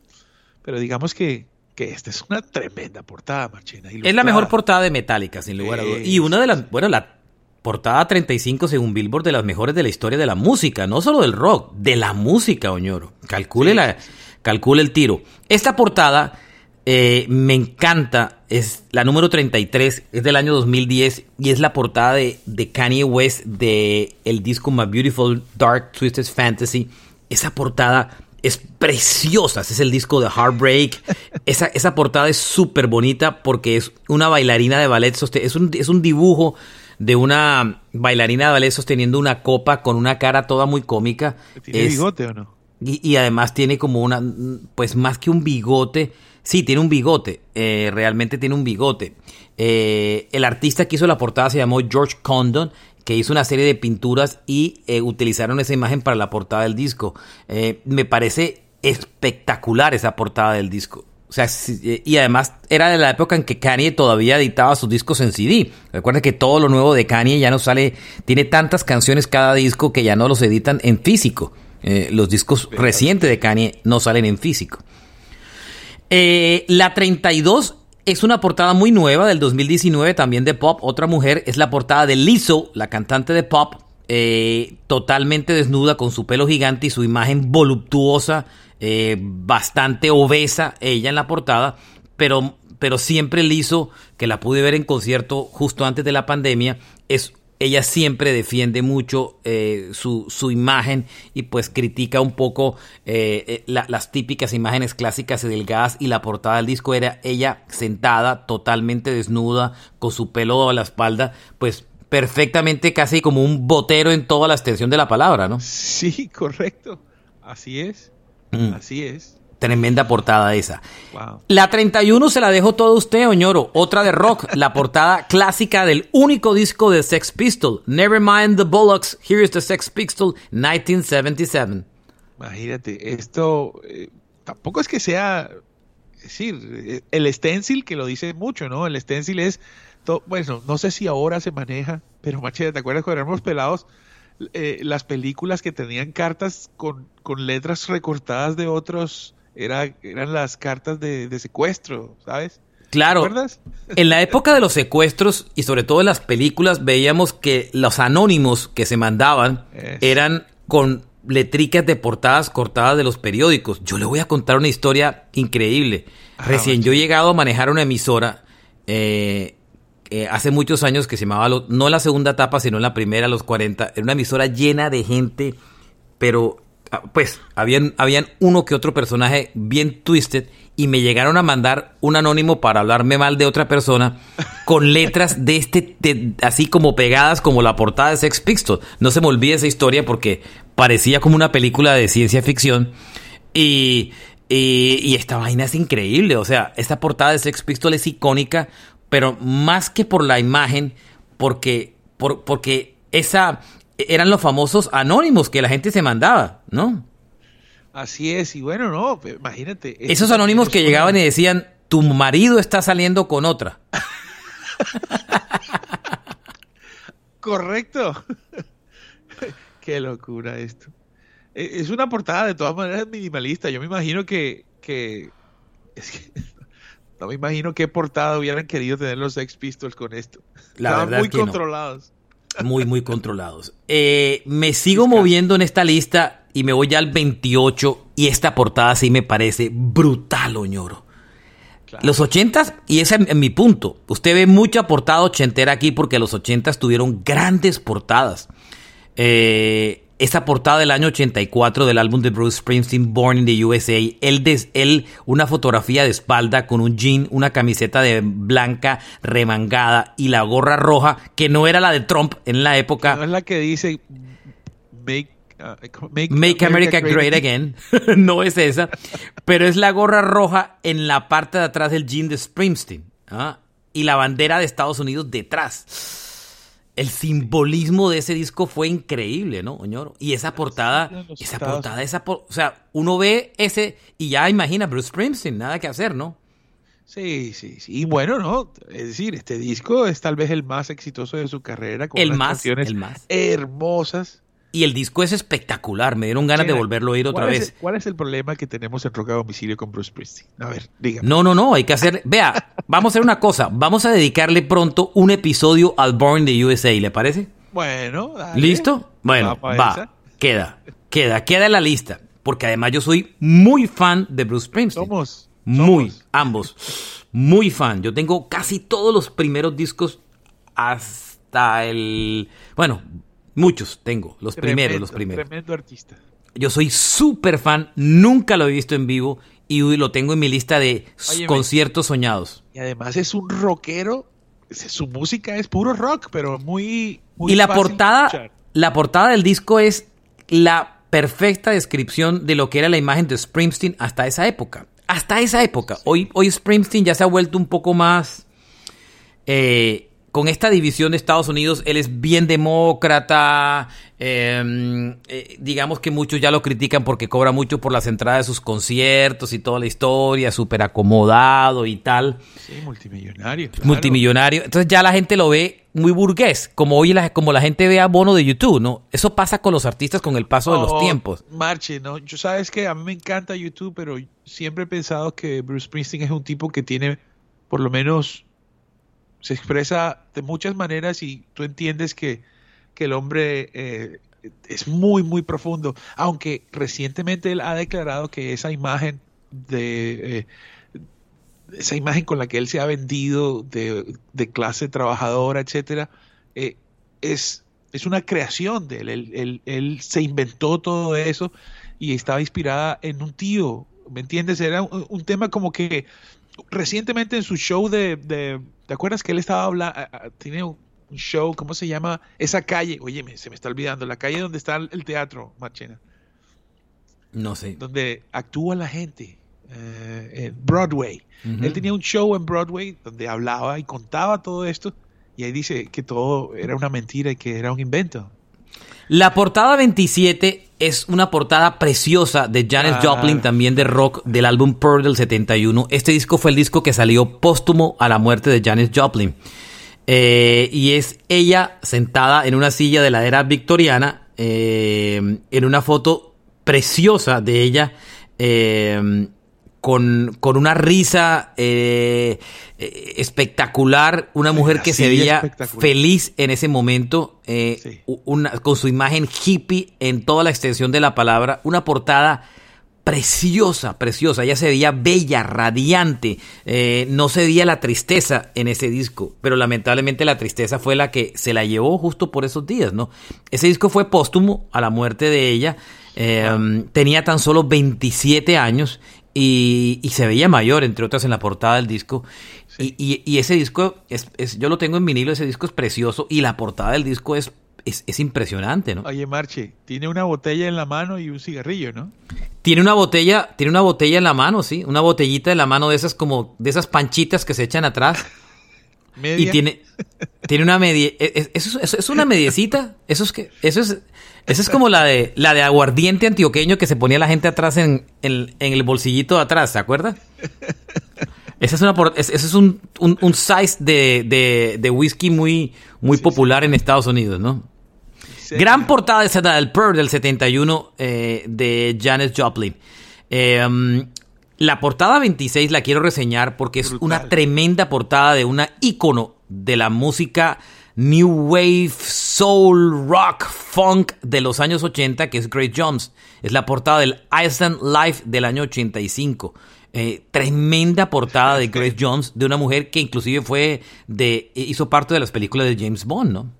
pero digamos que, esta es una tremenda portada, Marchena. Es la mejor portada de Metallica, sin lugar a dudas. Y una de las, bueno, la portada 35 según Billboard de las mejores de la historia de la música, no solo del rock, de la música, Oñoro. Calcule, la, calcule el tiro. Esta portada eh, me encanta, es la número 33, es del año 2010 y es la portada de, de Kanye West de el disco My Beautiful Dark Twisted Fantasy. Esa portada es preciosa. Ese es el disco de Heartbreak. esa, esa portada es súper bonita porque es una bailarina de ballet. Es un, es un dibujo de una bailarina de ballet sosteniendo una copa con una cara toda muy cómica. ¿Tiene bigote o no? Y, además tiene como una, pues más que un bigote, sí, tiene un bigote, eh, realmente tiene un bigote. Eh, el artista que hizo la portada se llamó George Condon que hizo una serie de pinturas y eh, utilizaron esa imagen para la portada del disco. Eh, me parece espectacular esa portada del disco. O sea, eh, y además era de la época en que Kanye todavía editaba sus discos en CD. Recuerden que todo lo nuevo de Kanye ya no sale, tiene tantas canciones cada disco que ya no los editan en físico. los discos recientes de Kanye no salen en físico. la 32 es una portada muy nueva del 2019, también de pop. Otra mujer es la portada de Lizzo, la cantante de pop, eh, totalmente desnuda con su pelo gigante y su imagen voluptuosa, eh, bastante obesa ella en la portada, pero, pero siempre Lizzo, que la pude ver en concierto justo antes de la pandemia, es ella siempre defiende mucho eh, su, su, imagen y pues critica un poco eh, eh, las típicas imágenes clásicas y delgadas y la portada del disco era ella sentada totalmente desnuda con su pelo a la espalda pues perfectamente casi como un botero en toda la extensión de la palabra, ¿no? Sí, correcto. Así es. Mm. Así es. Tremenda portada esa. La 31 se la dejo todo usted, Oñoro. Otra de rock, la portada clásica del único disco de Sex Pistol. Nevermind the Bullocks, Here is the Sex Pistol, 1977. Imagínate, esto eh, tampoco es que sea, es decir, el stencil que lo dice mucho, ¿no? El stencil es, bueno, no sé si ahora se maneja, pero machete, ¿te acuerdas cuando éramos pelados? Eh, las películas que tenían cartas con, con letras recortadas de otros era, eran las cartas de, secuestro, ¿sabes? Claro. En la época de los secuestros y sobre todo en las películas veíamos que los anónimos que se mandaban eran con letricas de portadas cortadas de los periódicos. Yo le voy a contar una historia increíble. Ah, Recién yo he llegado a manejar una emisora eh, eh, hace muchos años que se llamaba, no la segunda etapa, sino la primera, los 40. Era una emisora llena de gente, pero pues habían, habían uno que otro personaje bien twisted y me llegaron a mandar un anónimo para hablarme mal de otra persona con letras de este, así como pegadas como la portada de Sex Pistols. No se me olvide esa historia porque parecía como una película de ciencia ficción y, y, esta vaina es increíble. O sea, esta portada de Sex Pistols es icónica, pero más que por la imagen, porque, por, porque esa, eran los famosos anónimos que la gente se mandaba, ¿no? Así es, y bueno, no, imagínate. Esos anónimos que llegaban y decían, tu marido está saliendo con otra. Correcto. Qué locura esto. E, es una portada de todas maneras minimalista. Yo me imagino que, que, es que no me imagino qué portada hubieran querido tener los Sex Pistols con esto. La Estaban muy controlados. Muy, muy controlados. Eh, me sigo moviendo en esta lista y me voy ya al 28 y esta portada sí me parece brutal, Oñoro. Los ochentas, y ese es mi punto, usted ve mucha portada ochentera aquí porque los ochentas tuvieron grandes portadas. Eh, esa portada del año 84 del álbum de Bruce Springsteen, Born in the USA, él, des, él una fotografía de espalda con un jean, una camiseta de blanca remangada y la gorra roja, que no era la de Trump en la época. No es la que dice Make uh, Make, America, Great, Again. no es esa. Pero es la gorra roja en la parte de atrás del jean de Springsteen. ¿ah? Y la bandera de Estados Unidos detrás el simbolismo de ese disco fue increíble, ¿no, Oñoro? Y esa portada, esa portada, esa o sea, uno ve ese y ya imagina Bruce Springsteen, nada que hacer, ¿no? Sí, sí, sí. Y bueno, ¿no? Es decir, este disco es tal vez el más exitoso de su carrera, con el más, el más. hermosas. Y el disco es espectacular, me dieron ganas de volverlo a oír otra vez. ¿Cuál es el problema que tenemos en Roca Domicilio con Bruce Springsteen? A ver, dígame. No, no, no, hay que hacer... Vea, vamos a hacer una cosa, vamos a dedicarle pronto un episodio al Born the USA, ¿le parece? Bueno, dale. ¿Listo? Bueno, va, queda, queda, queda en la lista, porque además yo soy muy fan de Bruce Springsteen. Somos. Muy, ambos, muy fan. Yo tengo casi todos los primeros discos hasta el... Bueno, Muchos tengo, los primeros, los primeros. Tremendo artista. Yo soy súper fan, nunca lo he visto en vivo y lo tengo en mi lista de conciertos soñados. Y además es un rockero, su música es puro rock, pero muy... y la portada, la portada del disco es la perfecta descripción de lo que era la imagen de Springsteen hasta esa época. Hasta esa época. Hoy, hoy Springsteen ya se ha vuelto un poco más... Eh, con esta división de Estados Unidos, él es bien demócrata, em, eh, digamos que muchos ya lo critican porque cobra mucho por las entradas de sus conciertos y toda la historia, súper acomodado y tal. Sí, multimillonario. Multimillonario. Entonces ya la gente lo ve muy burgués, como hoy la, como la gente ve a Bono de YouTube, ¿no? Eso pasa con los artistas con el paso de los oh, tiempos. Marche, ¿no? Yo sabes que a mí me encanta YouTube, pero siempre he pensado que Bruce Springsteen es un tipo que tiene por lo menos se expresa de muchas maneras y tú entiendes que, el hombre eh, es muy, muy profundo, aunque recientemente él ha declarado que esa imagen de... Eh, esa imagen con la que él se ha vendido de, clase trabajadora, etcétera, eh, es, es una creación de él. Él, se inventó todo eso y estaba inspirada en un tío, ¿me entiendes? Era un tema como que recientemente en su show de, ¿te acuerdas que él estaba hablando, tiene un show, ¿cómo se llama? Esa calle, oye, se me está olvidando, la calle donde está el teatro, Marchena. No sé. Donde actúa la gente, eh, en Broadway. Él tenía un show en Broadway donde hablaba y contaba todo esto y ahí dice que todo era una mentira y que era un invento. La portada 27 es una portada preciosa de Janis ah. Joplin, también de rock, del álbum Pearl del 71. Este disco fue el disco que salió póstumo a la muerte de Janis Joplin. Eh, y es ella sentada en una silla de la era victoriana, eh, en una foto preciosa de ella. Eh, con, con una risa eh, eh, espectacular, una mujer que se veía feliz en ese momento, eh, una, con su imagen hippie en toda la extensión de la palabra, una portada preciosa, preciosa, ella se veía bella, radiante, no se veía la tristeza en ese disco, pero lamentablemente la tristeza fue la que se la llevó justo por esos días, ¿no? Ese disco fue póstumo a la muerte de ella, tenía tan solo 27 años y, se veía mayor, entre otras, en la portada del disco. Y, ese disco, es, yo lo tengo en vinilo, ese disco es precioso y la portada del disco es, es, impresionante, ¿no? Oye, Marche, tiene una botella en la mano y un cigarrillo, ¿no? Tiene una botella, tiene una botella en la mano, sí, una botellita en la mano de esas como, de esas panchitas que se echan atrás. Y tiene, tiene una media, e, e, ¿eso, es una mediecita? Eso es que, eso es, esa es como la de, la de aguardiente antioqueño que se ponía la gente atrás en, el bolsillito de atrás, ¿se acuerda? Ese es, una, ese es un, un, size de, de, whisky muy, muy popular en Estados Unidos, ¿no? Gran portada de del Pearl del 71 eh, de Janis Joplin. Em, la portada 26 la quiero reseñar porque es una tremenda portada de una ícono de la música new wave, soul, rock, funk de los años 80, que es Grace Jones. Es la portada del Iceland Life del año 85. Eh, tremenda portada de Grace Jones, de una mujer que inclusive fue de, hizo parte de las películas de James Bond, ¿no?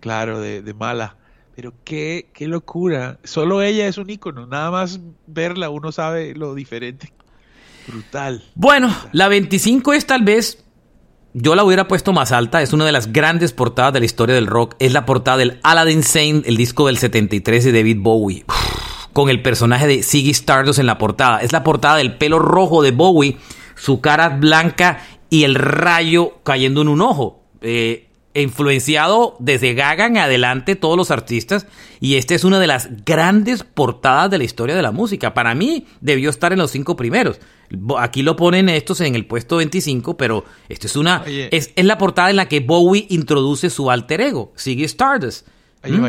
Claro, de, mala. Pero qué, qué locura. Solo ella es un ícono. Nada más verla uno sabe lo diferente. Brutal. Bueno, la 25 es tal vez yo la hubiera puesto más alta, es una de las grandes portadas de la historia del rock. Es la portada del Aladdin Saint, el disco del 73 de David Bowie. con el personaje de Ziggy Stardust en la portada. Es la portada del pelo rojo de Bowie, su cara blanca y el rayo cayendo en un ojo. Eh, influenciado desde Gaga en adelante todos los artistas y esta es una de las grandes portadas de la historia de la música. Para mí debió estar en los cinco primeros. Aquí lo ponen estos en el puesto 25, pero esto es una es, la portada en la que Bowie introduce su alter ego, Ziggy Stardust. ¿Mm?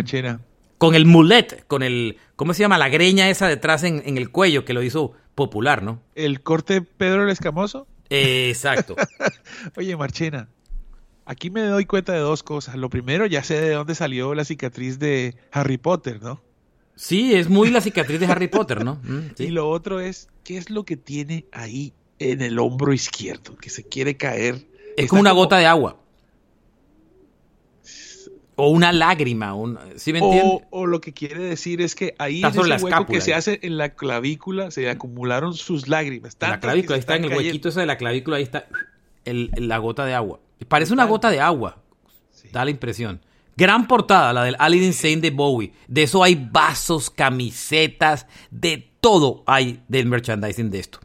Con el mulet, con el ¿cómo se llama? La greña esa detrás en, en el cuello que lo hizo popular, ¿no? El corte Pedro el Escamoso. exacto. Oye, Marchena, Aquí me doy cuenta de dos cosas. Lo primero, ya sé de dónde salió la cicatriz de Harry Potter, ¿no? Sí, es muy la cicatriz de Harry Potter, ¿no? Mm, y lo otro es, ¿qué es lo que tiene ahí en el hombro izquierdo? Que se quiere caer. Es como una gota de agua. O una lágrima, un, ¿sí me o, o, lo que quiere decir es que ahí en ese hueco que se hace en la clavícula se acumularon sus lágrimas. la clavícula, ahí está en el huequito ese de la clavícula, ahí está el, la gota de agua. Parece una gota de agua, da la impresión. Gran portada, la del Ali Insane de Bowie. De eso hay vasos, camisetas, de todo hay del merchandising de esto.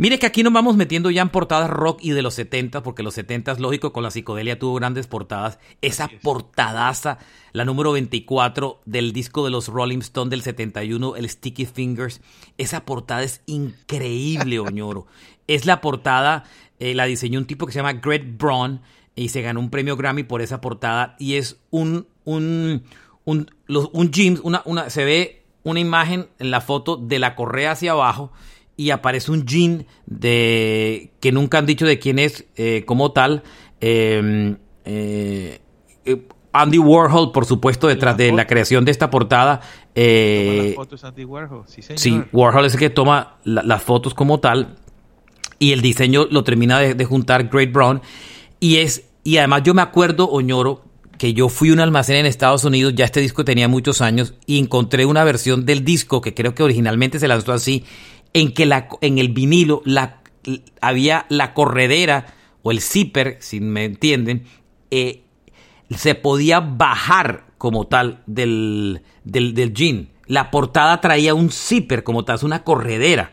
Mire que aquí nos vamos metiendo ya en portadas rock y de los 70, porque los 70 lógico, con la psicodelia tuvo grandes portadas. Esa portadaza, la número 24 del disco de los Rolling Stones del 71, el Sticky Fingers. Esa portada es increíble, Oñoro. es la portada, eh, la diseñó un tipo que se llama Greg Braun y se ganó un premio Grammy por esa portada. Y es un, un, un, un una, una, se ve una imagen en la foto de la correa hacia abajo y aparece un jean de que nunca han dicho de quién es eh, como tal. Em, eh, Andy Warhol, por supuesto, detrás de la creación de esta portada. Eh, Andy Warhol, sí, Warhol es el que toma las fotos como tal. Y el diseño lo termina de, juntar Great Brown. Y es, y además yo me acuerdo, Oñoro, que yo fui a un almacén en Estados Unidos, ya este disco tenía muchos años, y encontré una versión del disco que creo que originalmente se lanzó así, en que la, en el vinilo la, había la corredera o el zipper, si me entienden, eh, se podía bajar como tal del, del, del jean. La portada traía un zipper como tal, una corredera.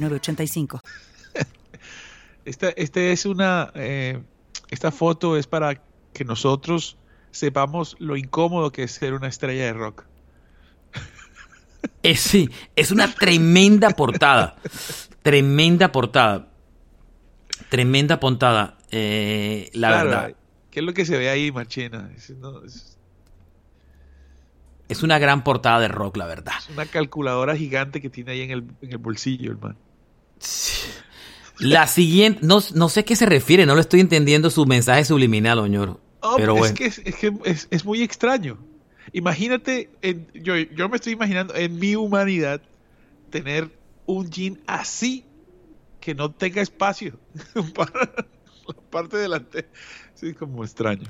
9069 esta, este es una, eh, esta foto es para que nosotros sepamos lo incómodo que es ser una estrella de rock. Es, sí, es una tremenda portada. Tremenda portada. Tremenda portada. Eh, la verdad. ¿Qué es lo que se ve ahí, Marchena? Es, una gran portada de rock, la verdad. Es una calculadora gigante que tiene ahí en el, en el bolsillo, hermano. La siguiente, no, no sé a qué se refiere, no lo estoy entendiendo su mensaje subliminal, Oñoro. pero es, que es, es, muy extraño. Imagínate, yo, yo me estoy imaginando en mi humanidad tener un jean así que no tenga espacio para la parte delante. Sí, como extraño.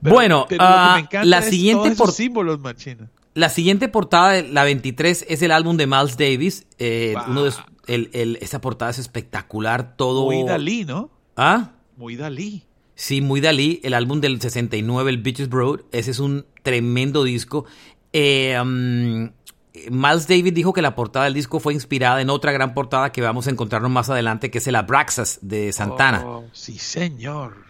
Bueno, ah, la siguiente por símbolos, machina. La siguiente portada, la 23, es el álbum de Miles Davis, eh, uno de el, el, esa portada es espectacular, todo... Muy Dalí, ¿no? ¿Ah? Muy Dalí. Sí, muy Dalí, el álbum del 69, el Beaches Broad, ese es un tremendo disco. Eh, um, Miles David dijo que la portada del disco fue inspirada en otra gran portada que vamos a encontrarnos más adelante, que es el Abraxas de Santana. Oh, sí, señor.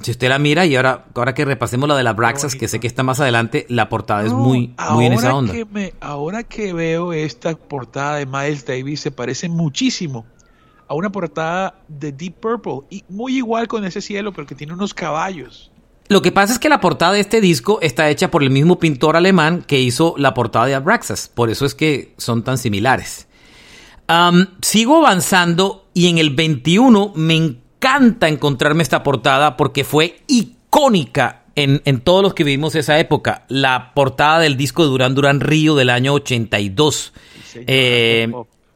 Si usted la mira y ahora, ahora que repasemos la de la Abraxas, que sé que está más adelante, la portada es muy, muy en esa onda. ahora que veo esta portada de Miles Davis, se parece muchísimo a una portada de Deep Purple, y muy igual con ese cielo, pero que tiene unos caballos. Lo que pasa es que la portada de este disco está hecha por el mismo pintor alemán que hizo la portada de Abraxas, por eso es que son tan similares. sigo avanzando y en el 21 me encanta encontrarme esta portada porque fue icónica en, todos los que vivimos esa época. La portada del disco de Duran Duran Río del año 82. Eh,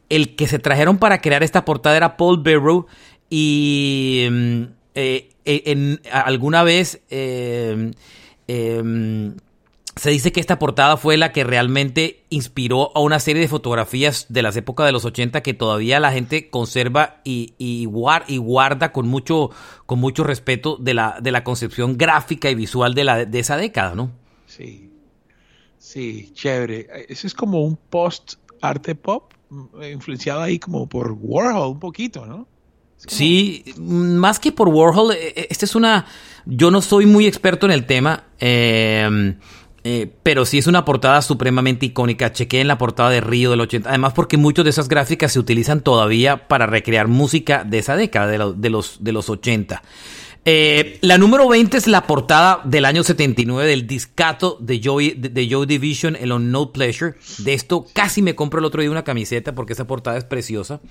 el que se trajeron para crear esta portada era Paul Barrow y mm, eh, en, alguna vez eh, em, se dice que esta portada fue la que realmente inspiró a una serie de fotografías de las épocas de los 80 que todavía la gente conserva y, y, guarda con mucho, con mucho respeto de la, de la concepción gráfica y visual de, la, de esa década, ¿no? Sí, sí, chévere. Eso es como un post-arte pop, mm, influenciado ahí como por Warhol un poquito, ¿no? Sí, más que por Warhol, eh, eh, esta es una... Yo no soy muy experto en el tema, em, eh, pero sí es una portada supremamente icónica. Chequé en la portada de Río del 80. Además porque muchas de esas gráficas se utilizan todavía para recrear música de esa década, de, los, de los 80. Eh, la número 20 es la portada del año 79 del discato de Joy, de, Joy Division, el On No Pleasure. De esto casi me compro el otro día una camiseta porque esa portada es preciosa.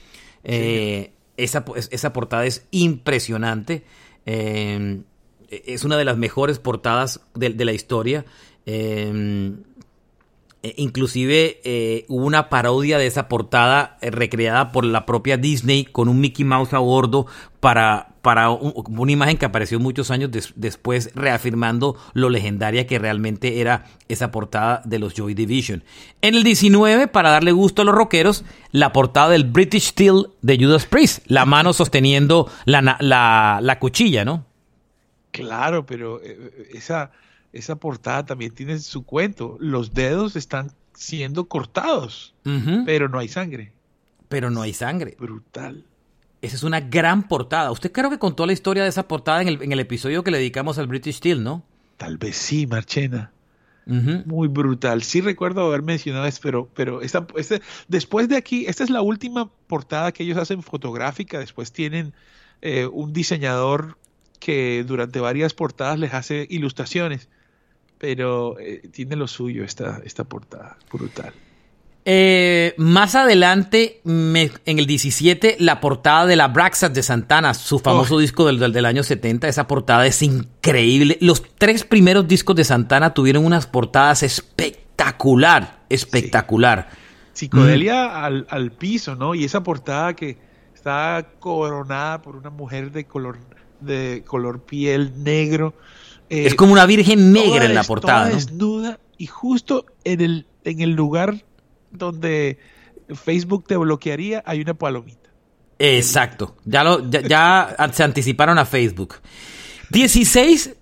Eh, esa, esa, portada es impresionante. Eh, es una de las mejores portadas de, la historia. Eh, inclusive eh, hubo una parodia de esa portada eh, recreada por la propia Disney con un Mickey Mouse a bordo para, para una imagen que apareció muchos años después reafirmando lo legendaria que realmente era esa portada de los Joy Division. En el 19, para darle gusto a los rockeros, la portada del British Steel de Judas Priest, la mano sosteniendo la, la, la cuchilla, ¿no? Claro, pero esa esa portada también tiene su cuento. Los dedos están siendo cortados, pero no hay sangre. Pero no hay sangre. Brutal. Esa es una gran portada. Usted creo que contó la historia de esa portada en el, en el episodio que le dedicamos al British Steel, ¿no? Tal vez sí, Marchena. Muy brutal. Sí recuerdo haber mencionado eso, pero, pero esta, este, después de aquí, esta es la última portada que ellos hacen fotográfica. Después tienen eh, un diseñador que durante varias portadas les hace ilustraciones pero eh, tiene lo suyo esta, esta portada, brutal. Eh, más adelante, en el 17, la portada de la Braxas de Santana, su famoso disco del, del, año 70, esa portada es increíble. Los tres primeros discos de Santana tuvieron unas portadas espectacular, espectacular. Psicodelia al, al, piso, ¿no? Y esa portada que está coronada por una mujer de color, de color piel negro eh, es como una virgen negra en la portada. Toda desnuda y justo en el, en el lugar donde Facebook te bloquearía hay una palomita. Exacto. Ya, lo, ya, se anticiparon a Facebook. 16,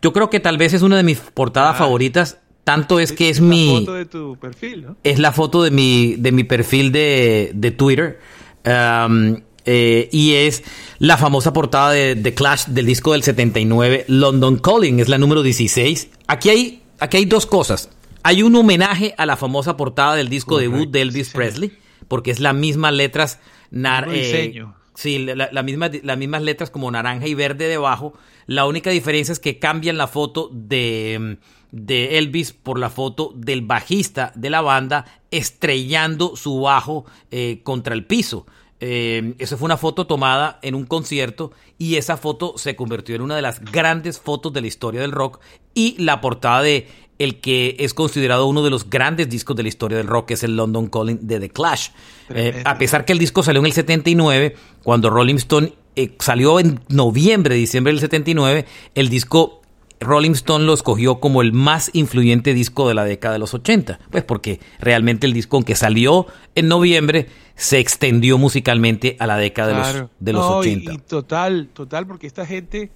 yo creo que tal vez es una de mis portadas ah. favoritas. Tanto es, que es, mi. Es la foto de tu perfil, ¿no? Es la foto de mi, de mi perfil de, de Twitter. Um, eh, y es la famosa portada de The Clash del disco del 79, London Calling, es la número 16. Aquí hay, aquí hay dos cosas. Hay un homenaje a la famosa portada del disco debut de Elvis Presley, porque es las mismas letras. Eh, sí, la, misma, las mismas letras como naranja y verde debajo. La única diferencia es que cambian la foto de, de Elvis por la foto del bajista de la banda estrellando su bajo eh, contra el piso. Eh, eso fue una foto tomada en un concierto y esa foto se convirtió en una de las grandes fotos de la historia del rock y la portada de el que es considerado uno de los grandes discos de la historia del rock, que es el London Calling de The Clash. Eh, a pesar que el disco salió en el 79, cuando Rolling Stone eh, salió en noviembre, diciembre del 79, el disco Rolling Stone lo escogió como el más influyente disco de la década de los 80, pues porque realmente el disco, aunque salió en noviembre, se extendió musicalmente a la década de los, de los 80. Y, total, total, porque esta gente,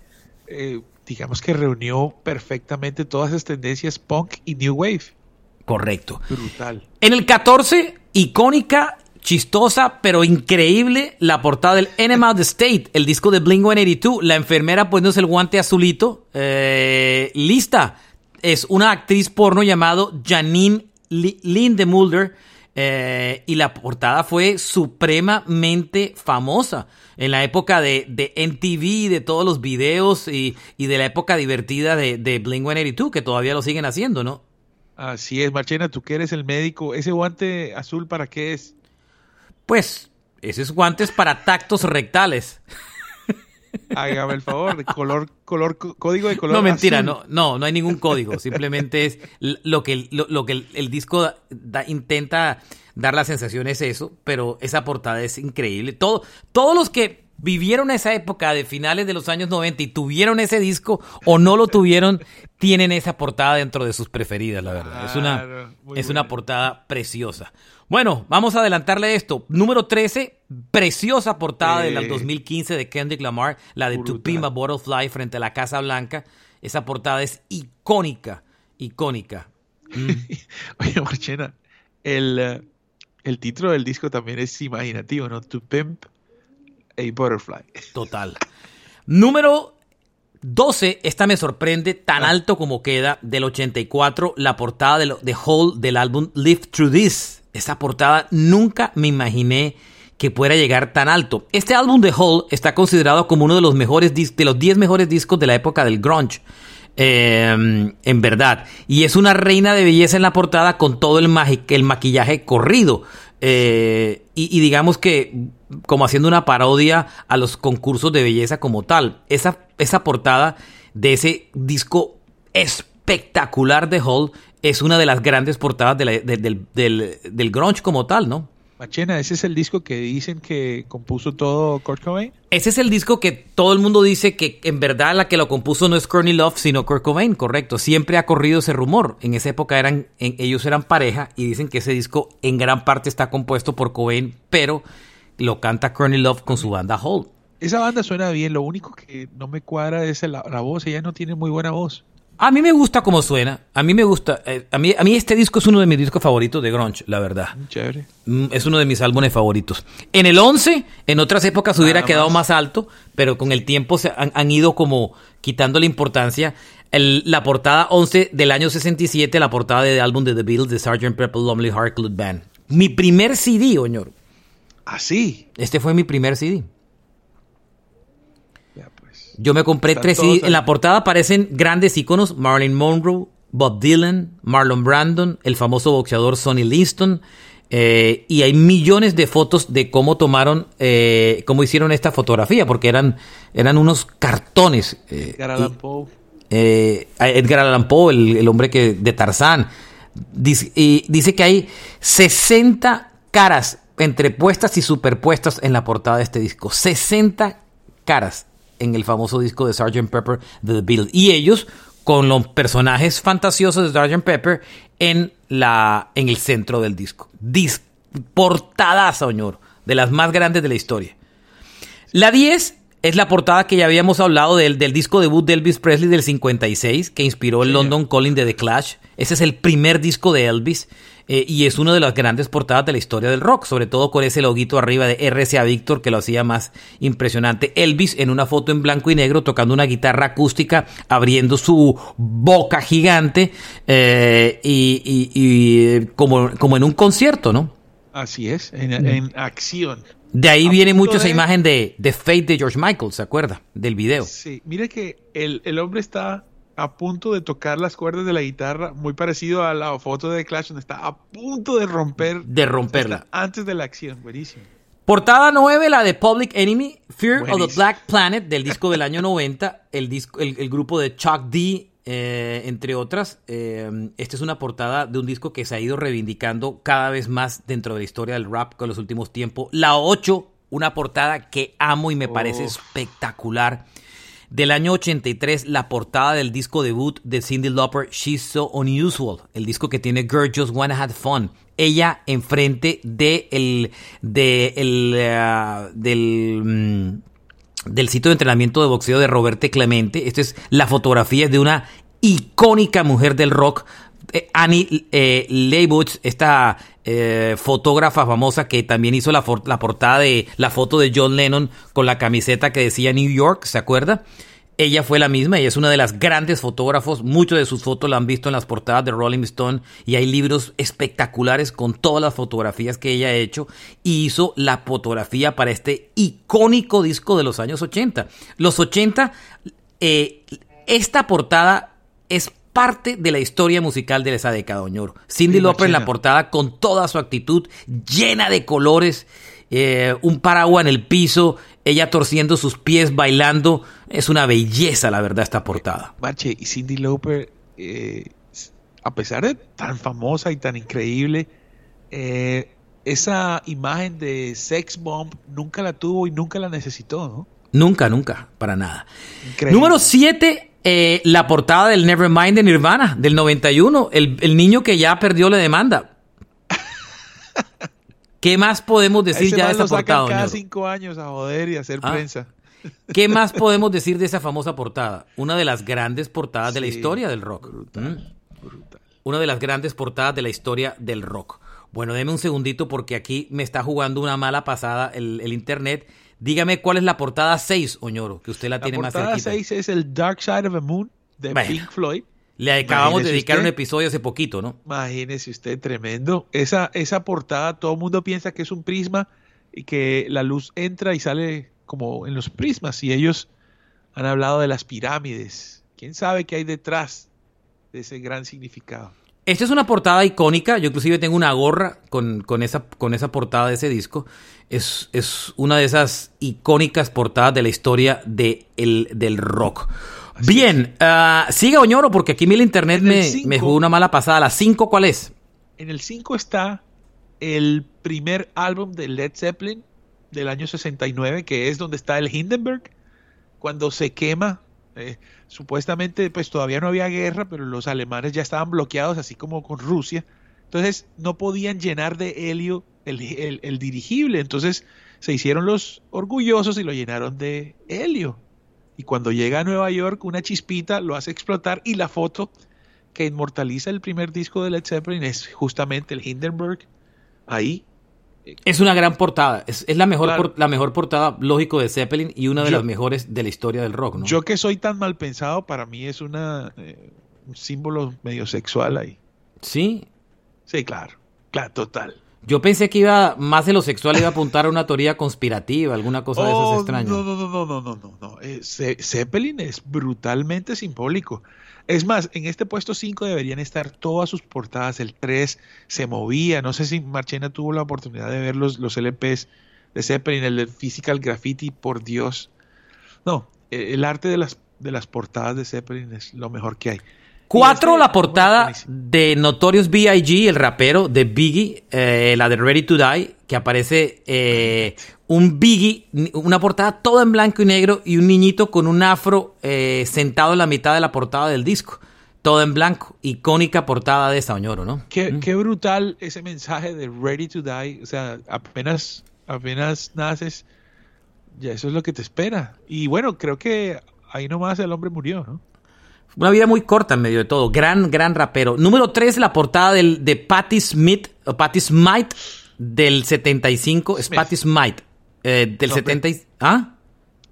eh, digamos que reunió perfectamente todas esas tendencias punk y new wave. Correcto. Brutal. En el 14, icónica chistosa pero increíble la portada del Enema of the State, el disco de Blink 182. La enfermera poniéndose el guante azulito. Eh, lista. Es una actriz porno llamado Janine Lindemulder. Eh, y la portada fue supremamente famosa en la época de, de MTV, de todos los videos y, de la época divertida de, de Blink 182, que todavía lo siguen haciendo, ¿no? Así es, Marchena, tú que eres el médico, ¿ese guante azul para qué es? Pues, esos guantes para tactos rectales. Hágame el favor, color, color, código de color. No, mentira, no, no, no hay ningún código. Simplemente es lo que, lo, que el, disco intenta dar la sensación es eso, pero esa portada es increíble. Todo, todos los que vivieron esa época de finales de los años 90 y tuvieron ese disco o no lo tuvieron, tienen esa portada dentro de sus preferidas, la verdad. es una, es una portada preciosa. Bueno, vamos a adelantarle esto. Número 13, preciosa portada del 2015 de Kendrick Lamar, la de Tupima Butterfly frente a la Casa Blanca. Esa portada es icónica, icónica. Mm. Oye, Marchena, el, eh, el título del disco también es imaginativo, ¿no? To Pimp a Butterfly. Total. Número 12, esta me sorprende tan ah. alto como queda, del 84, la portada de, de Hole del álbum Live Through This. Esa portada nunca me imaginé que pueda llegar tan alto. Este álbum de Hall está considerado como uno de los mejores de los 10 mejores discos de la época del grunge. Em, en verdad. Y es una reina de belleza en la portada con todo el, el maquillaje corrido. Eh, y, digamos que como haciendo una parodia a los concursos de belleza como tal. Esa, esa portada de ese disco espectacular de Hall es una de las grandes portadas del, del, del grunge como tal, ¿no? Machena, ¿ese es el disco que dicen que compuso todo Kurt Cobain? Ese es el disco que todo el mundo dice que en verdad la que lo compuso no es Courtney Love, sino Kurt Cobain, correcto. Siempre ha corrido ese rumor. En esa época eran, ellos eran pareja y dicen que ese disco en gran parte está compuesto por Cobain, pero lo canta Courtney Love con su banda Hole. Esa banda suena bien, lo único que no me cuadra es la voz, ella no tiene muy buena voz. A mí me gusta cómo suena. A mí me gusta. Eh, a, mí, a mí este disco es uno de mis discos favoritos de Grunge, la verdad. Chévere. Mm, es uno de mis álbumes favoritos. En el 11, en otras épocas hubiera quedado más. alto, pero con el tiempo se han, ido como quitando la importancia. la portada 11 del año 67, la portada del álbum de The Beatles de Sgt. Pepper Lonely Heart Club Band. Mi primer CD, oñor. ¿Ah, sí? Este fue mi primer CD. Yo me compré tres CDs. En la portada aparecen grandes iconos: Marilyn Monroe, Bob Dylan, Marlon Brandon, el famoso boxeador Sonny Liston. Eh, y hay millones de fotos de cómo tomaron, eh, cómo hicieron esta fotografía, porque eran, eran unos cartones. Eh, Edgar Allan Poe. Edgar Allan Poe, el, hombre que, de Tarzán. Dice, y dice que hay 60 caras entrepuestas y superpuestas en la portada de este disco. 60 caras en el famoso disco de Sgt. Pepper de The Beatles. Y ellos con los personajes fantasiosos de Sgt. Pepper en, la, en el centro del disco. Dis, portada, señor, de las más grandes de la historia. La 10 es la portada que ya habíamos hablado del, del disco debut de Elvis Presley del 56, que inspiró el London Calling de The Clash. Ese es el primer disco de Elvis. Eh, y es una de las grandes portadas de la historia del rock, sobre todo con ese loguito arriba de RCA Victor que lo hacía más impresionante. Elvis en una foto en blanco y negro tocando una guitarra acústica, abriendo su boca gigante eh, y, como, como en un concierto, ¿no? Así es, en, acción. De ahí viene mucho esa imagen de, de Fate de George Michael, ¿se acuerda? Del video. Sí, mire que el, el hombre está a punto de tocar las cuerdas de la guitarra, muy parecido a la foto de Clash, donde está a punto de romper. De romperla. Antes de la acción, buenísimo. Portada 9, la de Public Enemy, Fear of the Black Planet, del disco del año 90, el, disco, el, grupo de Chuck D, eh, entre otras. Eh, esta es una portada de un disco que se ha ido reivindicando cada vez más dentro de la historia del rap con los últimos tiempos. La 8, una portada que amo y me parece espectacular del año 83, la portada del disco debut de Cindy Lauper, She's So Unusual, el disco que tiene Girl Just Wanna Have Fun. Ella enfrente de el, de el, eh, del, mm, del sitio de entrenamiento de boxeo de Roberto Clemente. Esta es la fotografía de una icónica mujer del rock, eh, Annie eh, Leibovitz, esta eh, fotógrafa famosa que también hizo la, portada de la foto de John Lennon con la camiseta que decía New York, ¿se acuerda? Ella fue la misma, ella es una de las grandes fotógrafos, muchos de sus fotos la han visto en las portadas de Rolling Stone y hay libros espectaculares con todas las fotografías que ella ha hecho y hizo la fotografía para este icónico disco de los años 80. Los 80, eh, esta portada es parte de la historia musical de esa década, Oñoro. Cindy Lauper en la portada con toda su actitud, llena de colores, eh, un paraguas en el piso, ella torciendo sus pies, bailando. Es una belleza, la verdad, esta portada. Marche, y Cindy Lauper, eh, a pesar de tan famosa y tan increíble, eh, esa imagen de sex bomb nunca la tuvo y nunca la necesitó, ¿no? Nunca, nunca, para nada. Número 7, eh, la portada del Nevermind de Nirvana, del 91, el, el niño que ya perdió la demanda. ¿Qué más podemos decir ya de esa portada? cada cinco años a joder y hacer ah. prensa. ¿Qué más podemos decir de esa famosa portada? Una de las grandes portadas de la historia del rock. Brutal, ¿Mm? Una de las grandes portadas de la historia del rock. Bueno, deme un segundito porque aquí me está jugando una mala pasada el, el internet Dígame cuál es la portada 6, Oñoro, que usted la, tiene más cerquita. La portada 6 es el Dark Side of the Moon de Pink Floyd. Le acabamos de dedicar un episodio hace poquito, ¿no? Imagínese usted, tremendo. Esa, esa portada, todo el mundo piensa que es un prisma y que la luz entra y sale como en los prismas y ellos han hablado de las pirámides. ¿Quién sabe qué hay detrás de ese gran significado? Esta es una portada icónica, yo inclusive tengo una gorra con, esa, con esa portada de ese disco. Es, es, una de esas icónicas portadas de la historia de el, del rock. Bien, uh, sigue Oñoro porque aquí el internet me, me, jugó una mala pasada. ¿La 5 cuál es? En el 5 está el primer álbum de Led Zeppelin del año 69, que es donde está el Hindenburg, cuando se quema. Eh, supuestamente, pues todavía no había guerra, pero los alemanes ya estaban bloqueados, así como con Rusia. Entonces no podían llenar de helio el, dirigible. Entonces se hicieron los orgullosos y lo llenaron de helio. Y cuando llega a Nueva York, una chispita lo hace explotar y la foto que inmortaliza el primer disco de Led Zeppelin es justamente el Hindenburg ahí. Es una gran portada, es, la, mejor la mejor portada, lógico, de Zeppelin y una de las mejores de la historia del rock, ¿no? Yo que soy tan mal pensado, para mí es una, eh, un símbolo medio sexual ahí. ¿Sí? Sí, claro, claro, total. Yo pensé que iba más de lo sexual, iba a apuntar a una teoría conspirativa, alguna cosa de esas oh, extrañas. No, no, no, no, no, no, no. no. Eh, Zeppelin es brutalmente simbólico. Es más, en este puesto 5 deberían estar todas sus portadas. El 3 se movía. No sé si Marchena tuvo la oportunidad de ver los, los LPs de Zeppelin, el de Physical Graffiti, por Dios. No, eh, el arte de las, de las portadas de Zeppelin es lo mejor que hay. Cuatro, la portada de Notorious B.I.G., el rapero de Biggie, eh, la de Ready to Die, que aparece eh, un Biggie, una portada toda en blanco y negro y un niñito con un afro eh, sentado en la mitad de la portada del disco. Todo en blanco. Icónica portada de esa, Oñoro, ¿no? Qué, mm. qué brutal ese mensaje de Ready to Die. O sea, apenas, apenas naces, ya eso es lo que te espera. Y bueno, creo que ahí nomás el hombre murió, ¿no? Una vida muy corta en medio de todo. Gran, gran rapero. Número 3, la portada del, de Patti Smith, o Patti Smith del 75. Es Patti Smith. Eh, del 70. ¿Ah?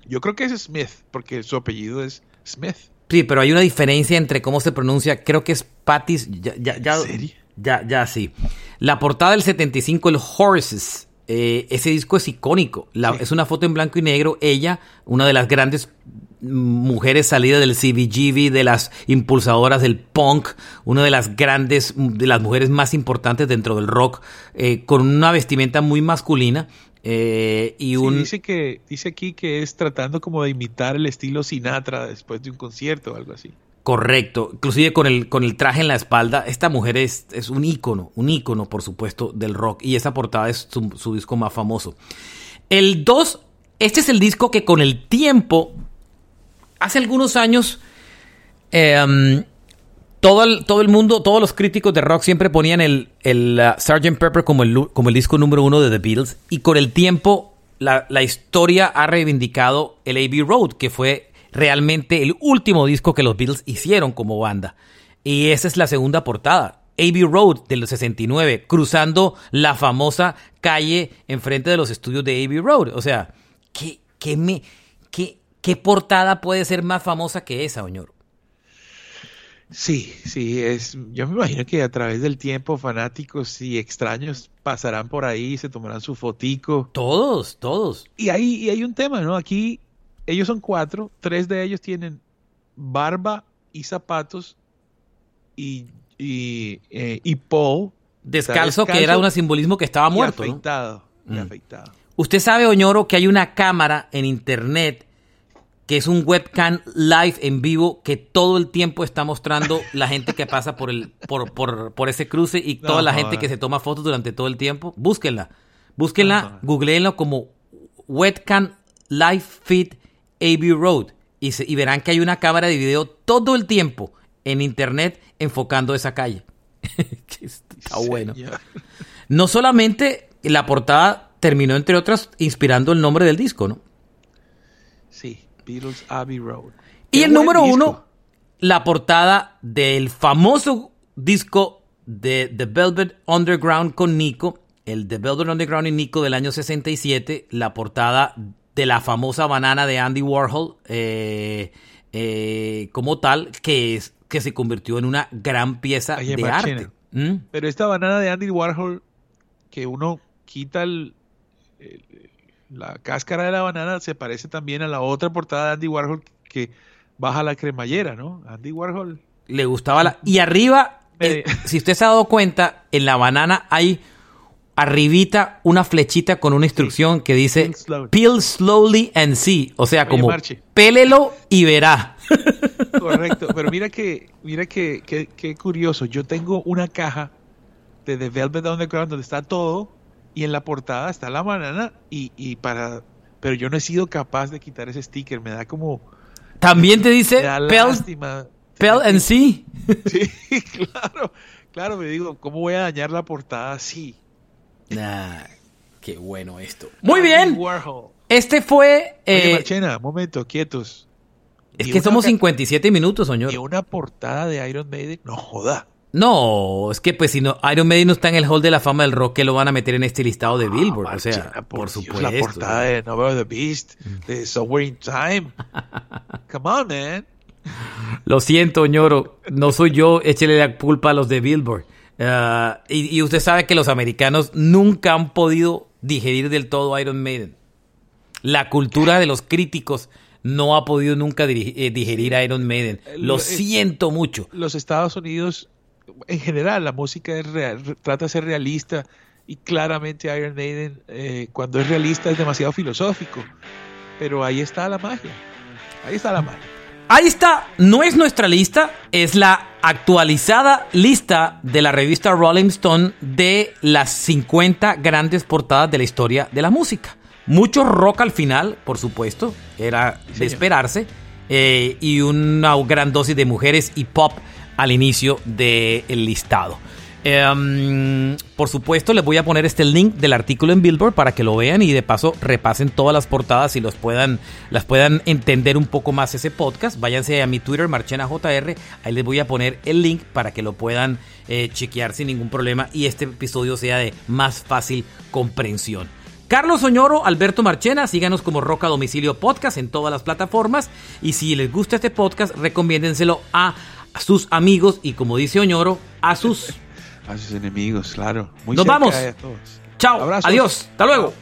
Yo creo que es Smith, porque su apellido es Smith. Sí, pero hay una diferencia entre cómo se pronuncia. Creo que es Patti. Ya, ya, ya, ya, ya, sí. La portada del 75, el Horses. Eh, ese disco es icónico. Es una foto en blanco y negro. Ella, una de las grandes mujeres salidas del CBGB, de las impulsadoras del punk, una de las grandes, de las mujeres más importantes dentro del rock, eh, con una vestimenta muy masculina. Eh, y un... dice que dice aquí que es tratando como de imitar el estilo Sinatra después de un concierto o algo así. Correcto, inclusive con el, con el traje en la espalda, esta mujer es, es un ícono, un ícono por supuesto del rock y esa portada es su, su disco más famoso. El 2, este es el disco que con el tiempo hace algunos años, em, todo, el, todo el mundo, todos los críticos de rock siempre ponían el, el uh, Sgt. Pepper como el, como el disco número uno de The Beatles. Y con el tiempo, la, la historia ha reivindicado el Abbey Road, que fue realmente el último disco que los Beatles hicieron como banda. Y esa es la segunda portada. Abbey Road del 69, cruzando la famosa calle enfrente de los estudios de Abbey Road. O sea, ¿qué, me, ¿Qué portada puede ser más famosa que esa, Oñoro? Sí, sí, es, yo me imagino que a través del tiempo fanáticos y extraños pasarán por ahí, se tomarán su fotico. Todos, todos. Y hay, y hay un tema, ¿no? Aquí ellos son cuatro, tres de ellos tienen barba y zapatos y, y, eh, Paul. Descalzo, que era un simbolismo que estaba muerto. Y afeitado, y mm. afeitado. Usted sabe, Oñoro, que hay una cámara en internet que es un webcam live en vivo que todo el tiempo está mostrando la gente que pasa por el por, por, por ese cruce y toda la gente que se toma fotos durante todo el tiempo. Búsquenla. Búsquenla, googleenla como webcam live feed AB Road y, y verán que hay una cámara de video todo el tiempo en internet enfocando esa calle. está bueno. No solamente la portada terminó, entre otras, inspirando el nombre del disco, ¿no? Beatles Abbey Road. Y el número uno, la portada del famoso disco de The Velvet Underground con Nico, el The Velvet Underground y Nico del año 67, la portada de la famosa banana de Andy Warhol, eh, eh, como tal, que, es, que se convirtió en una gran pieza de arte. ¿Mm? Pero esta banana de Andy Warhol, que uno quita el, la cáscara de la banana se parece también a la otra portada de Andy Warhol que baja la cremallera, ¿no? Andy Warhol. Le gustaba la... Y arriba, eh, si usted se ha dado cuenta, en la banana hay arribita una flechita con una instrucción que dice peel slowly. and see, o sea, como pélelo y verá. Correcto, pero mira que mira que, que, curioso, yo tengo una caja de The Velvet Underground donde está todo y en la portada está la banana y, y para pero yo no he sido capaz de quitar ese sticker, me da como también te dice Pell and see. Sí, claro. Claro, me digo, ¿cómo voy a dañar la portada así? Nah, qué bueno esto. Muy bien. Este fue. Eh, Marchena, momento, quietos. Es que somos 57 minutos, señor. Y una portada de Iron Maiden, no joda. No, es que pues si no, Iron Maiden no está en el Hall de la Fama del Rock, que lo van a meter en este listado de Billboard. o sea, por, supuesto. La portada de Nova the Beast, de Somewhere in Time. Come on, man. Lo siento, ñoro. No soy yo, échele la culpa a los de Billboard. Ah, y, usted sabe que los americanos nunca han podido digerir del todo Iron Maiden. La cultura de los críticos no ha podido nunca eh, digerir Iron Maiden. Lo eh, siento mucho. Los Estados Unidos, en general, la música es trata de ser realista y claramente Iron Maiden, eh, cuando es realista, es demasiado filosófico. Pero ahí está la magia. Ahí está la magia. Ahí está, no es nuestra lista, es la actualizada lista de la revista Rolling Stone de las 50 grandes portadas de la historia de la música. Mucho rock al final, por supuesto, era de esperarse, eh, y una gran dosis de mujeres y pop al inicio del listado. Em, por supuesto, les voy a poner este link del artículo en Billboard para que lo vean y de paso repasen todas las portadas y los puedan, las puedan entender un poco más ese podcast. Váyanse a mi Twitter, MarchenaJR, ahí les voy a poner el link para que lo puedan eh, chequear sin ningún problema y este episodio sea de más fácil comprensión. Carlos Oñoro, Alberto Marchena, síganos como Roca Domicilio Podcast en todas las plataformas y si les gusta este podcast, recomiéndenselo a sus amigos y como dice Oñoro, a sus a sus enemigos, claro. Nos vamos. Chao. Adiós. Hasta luego.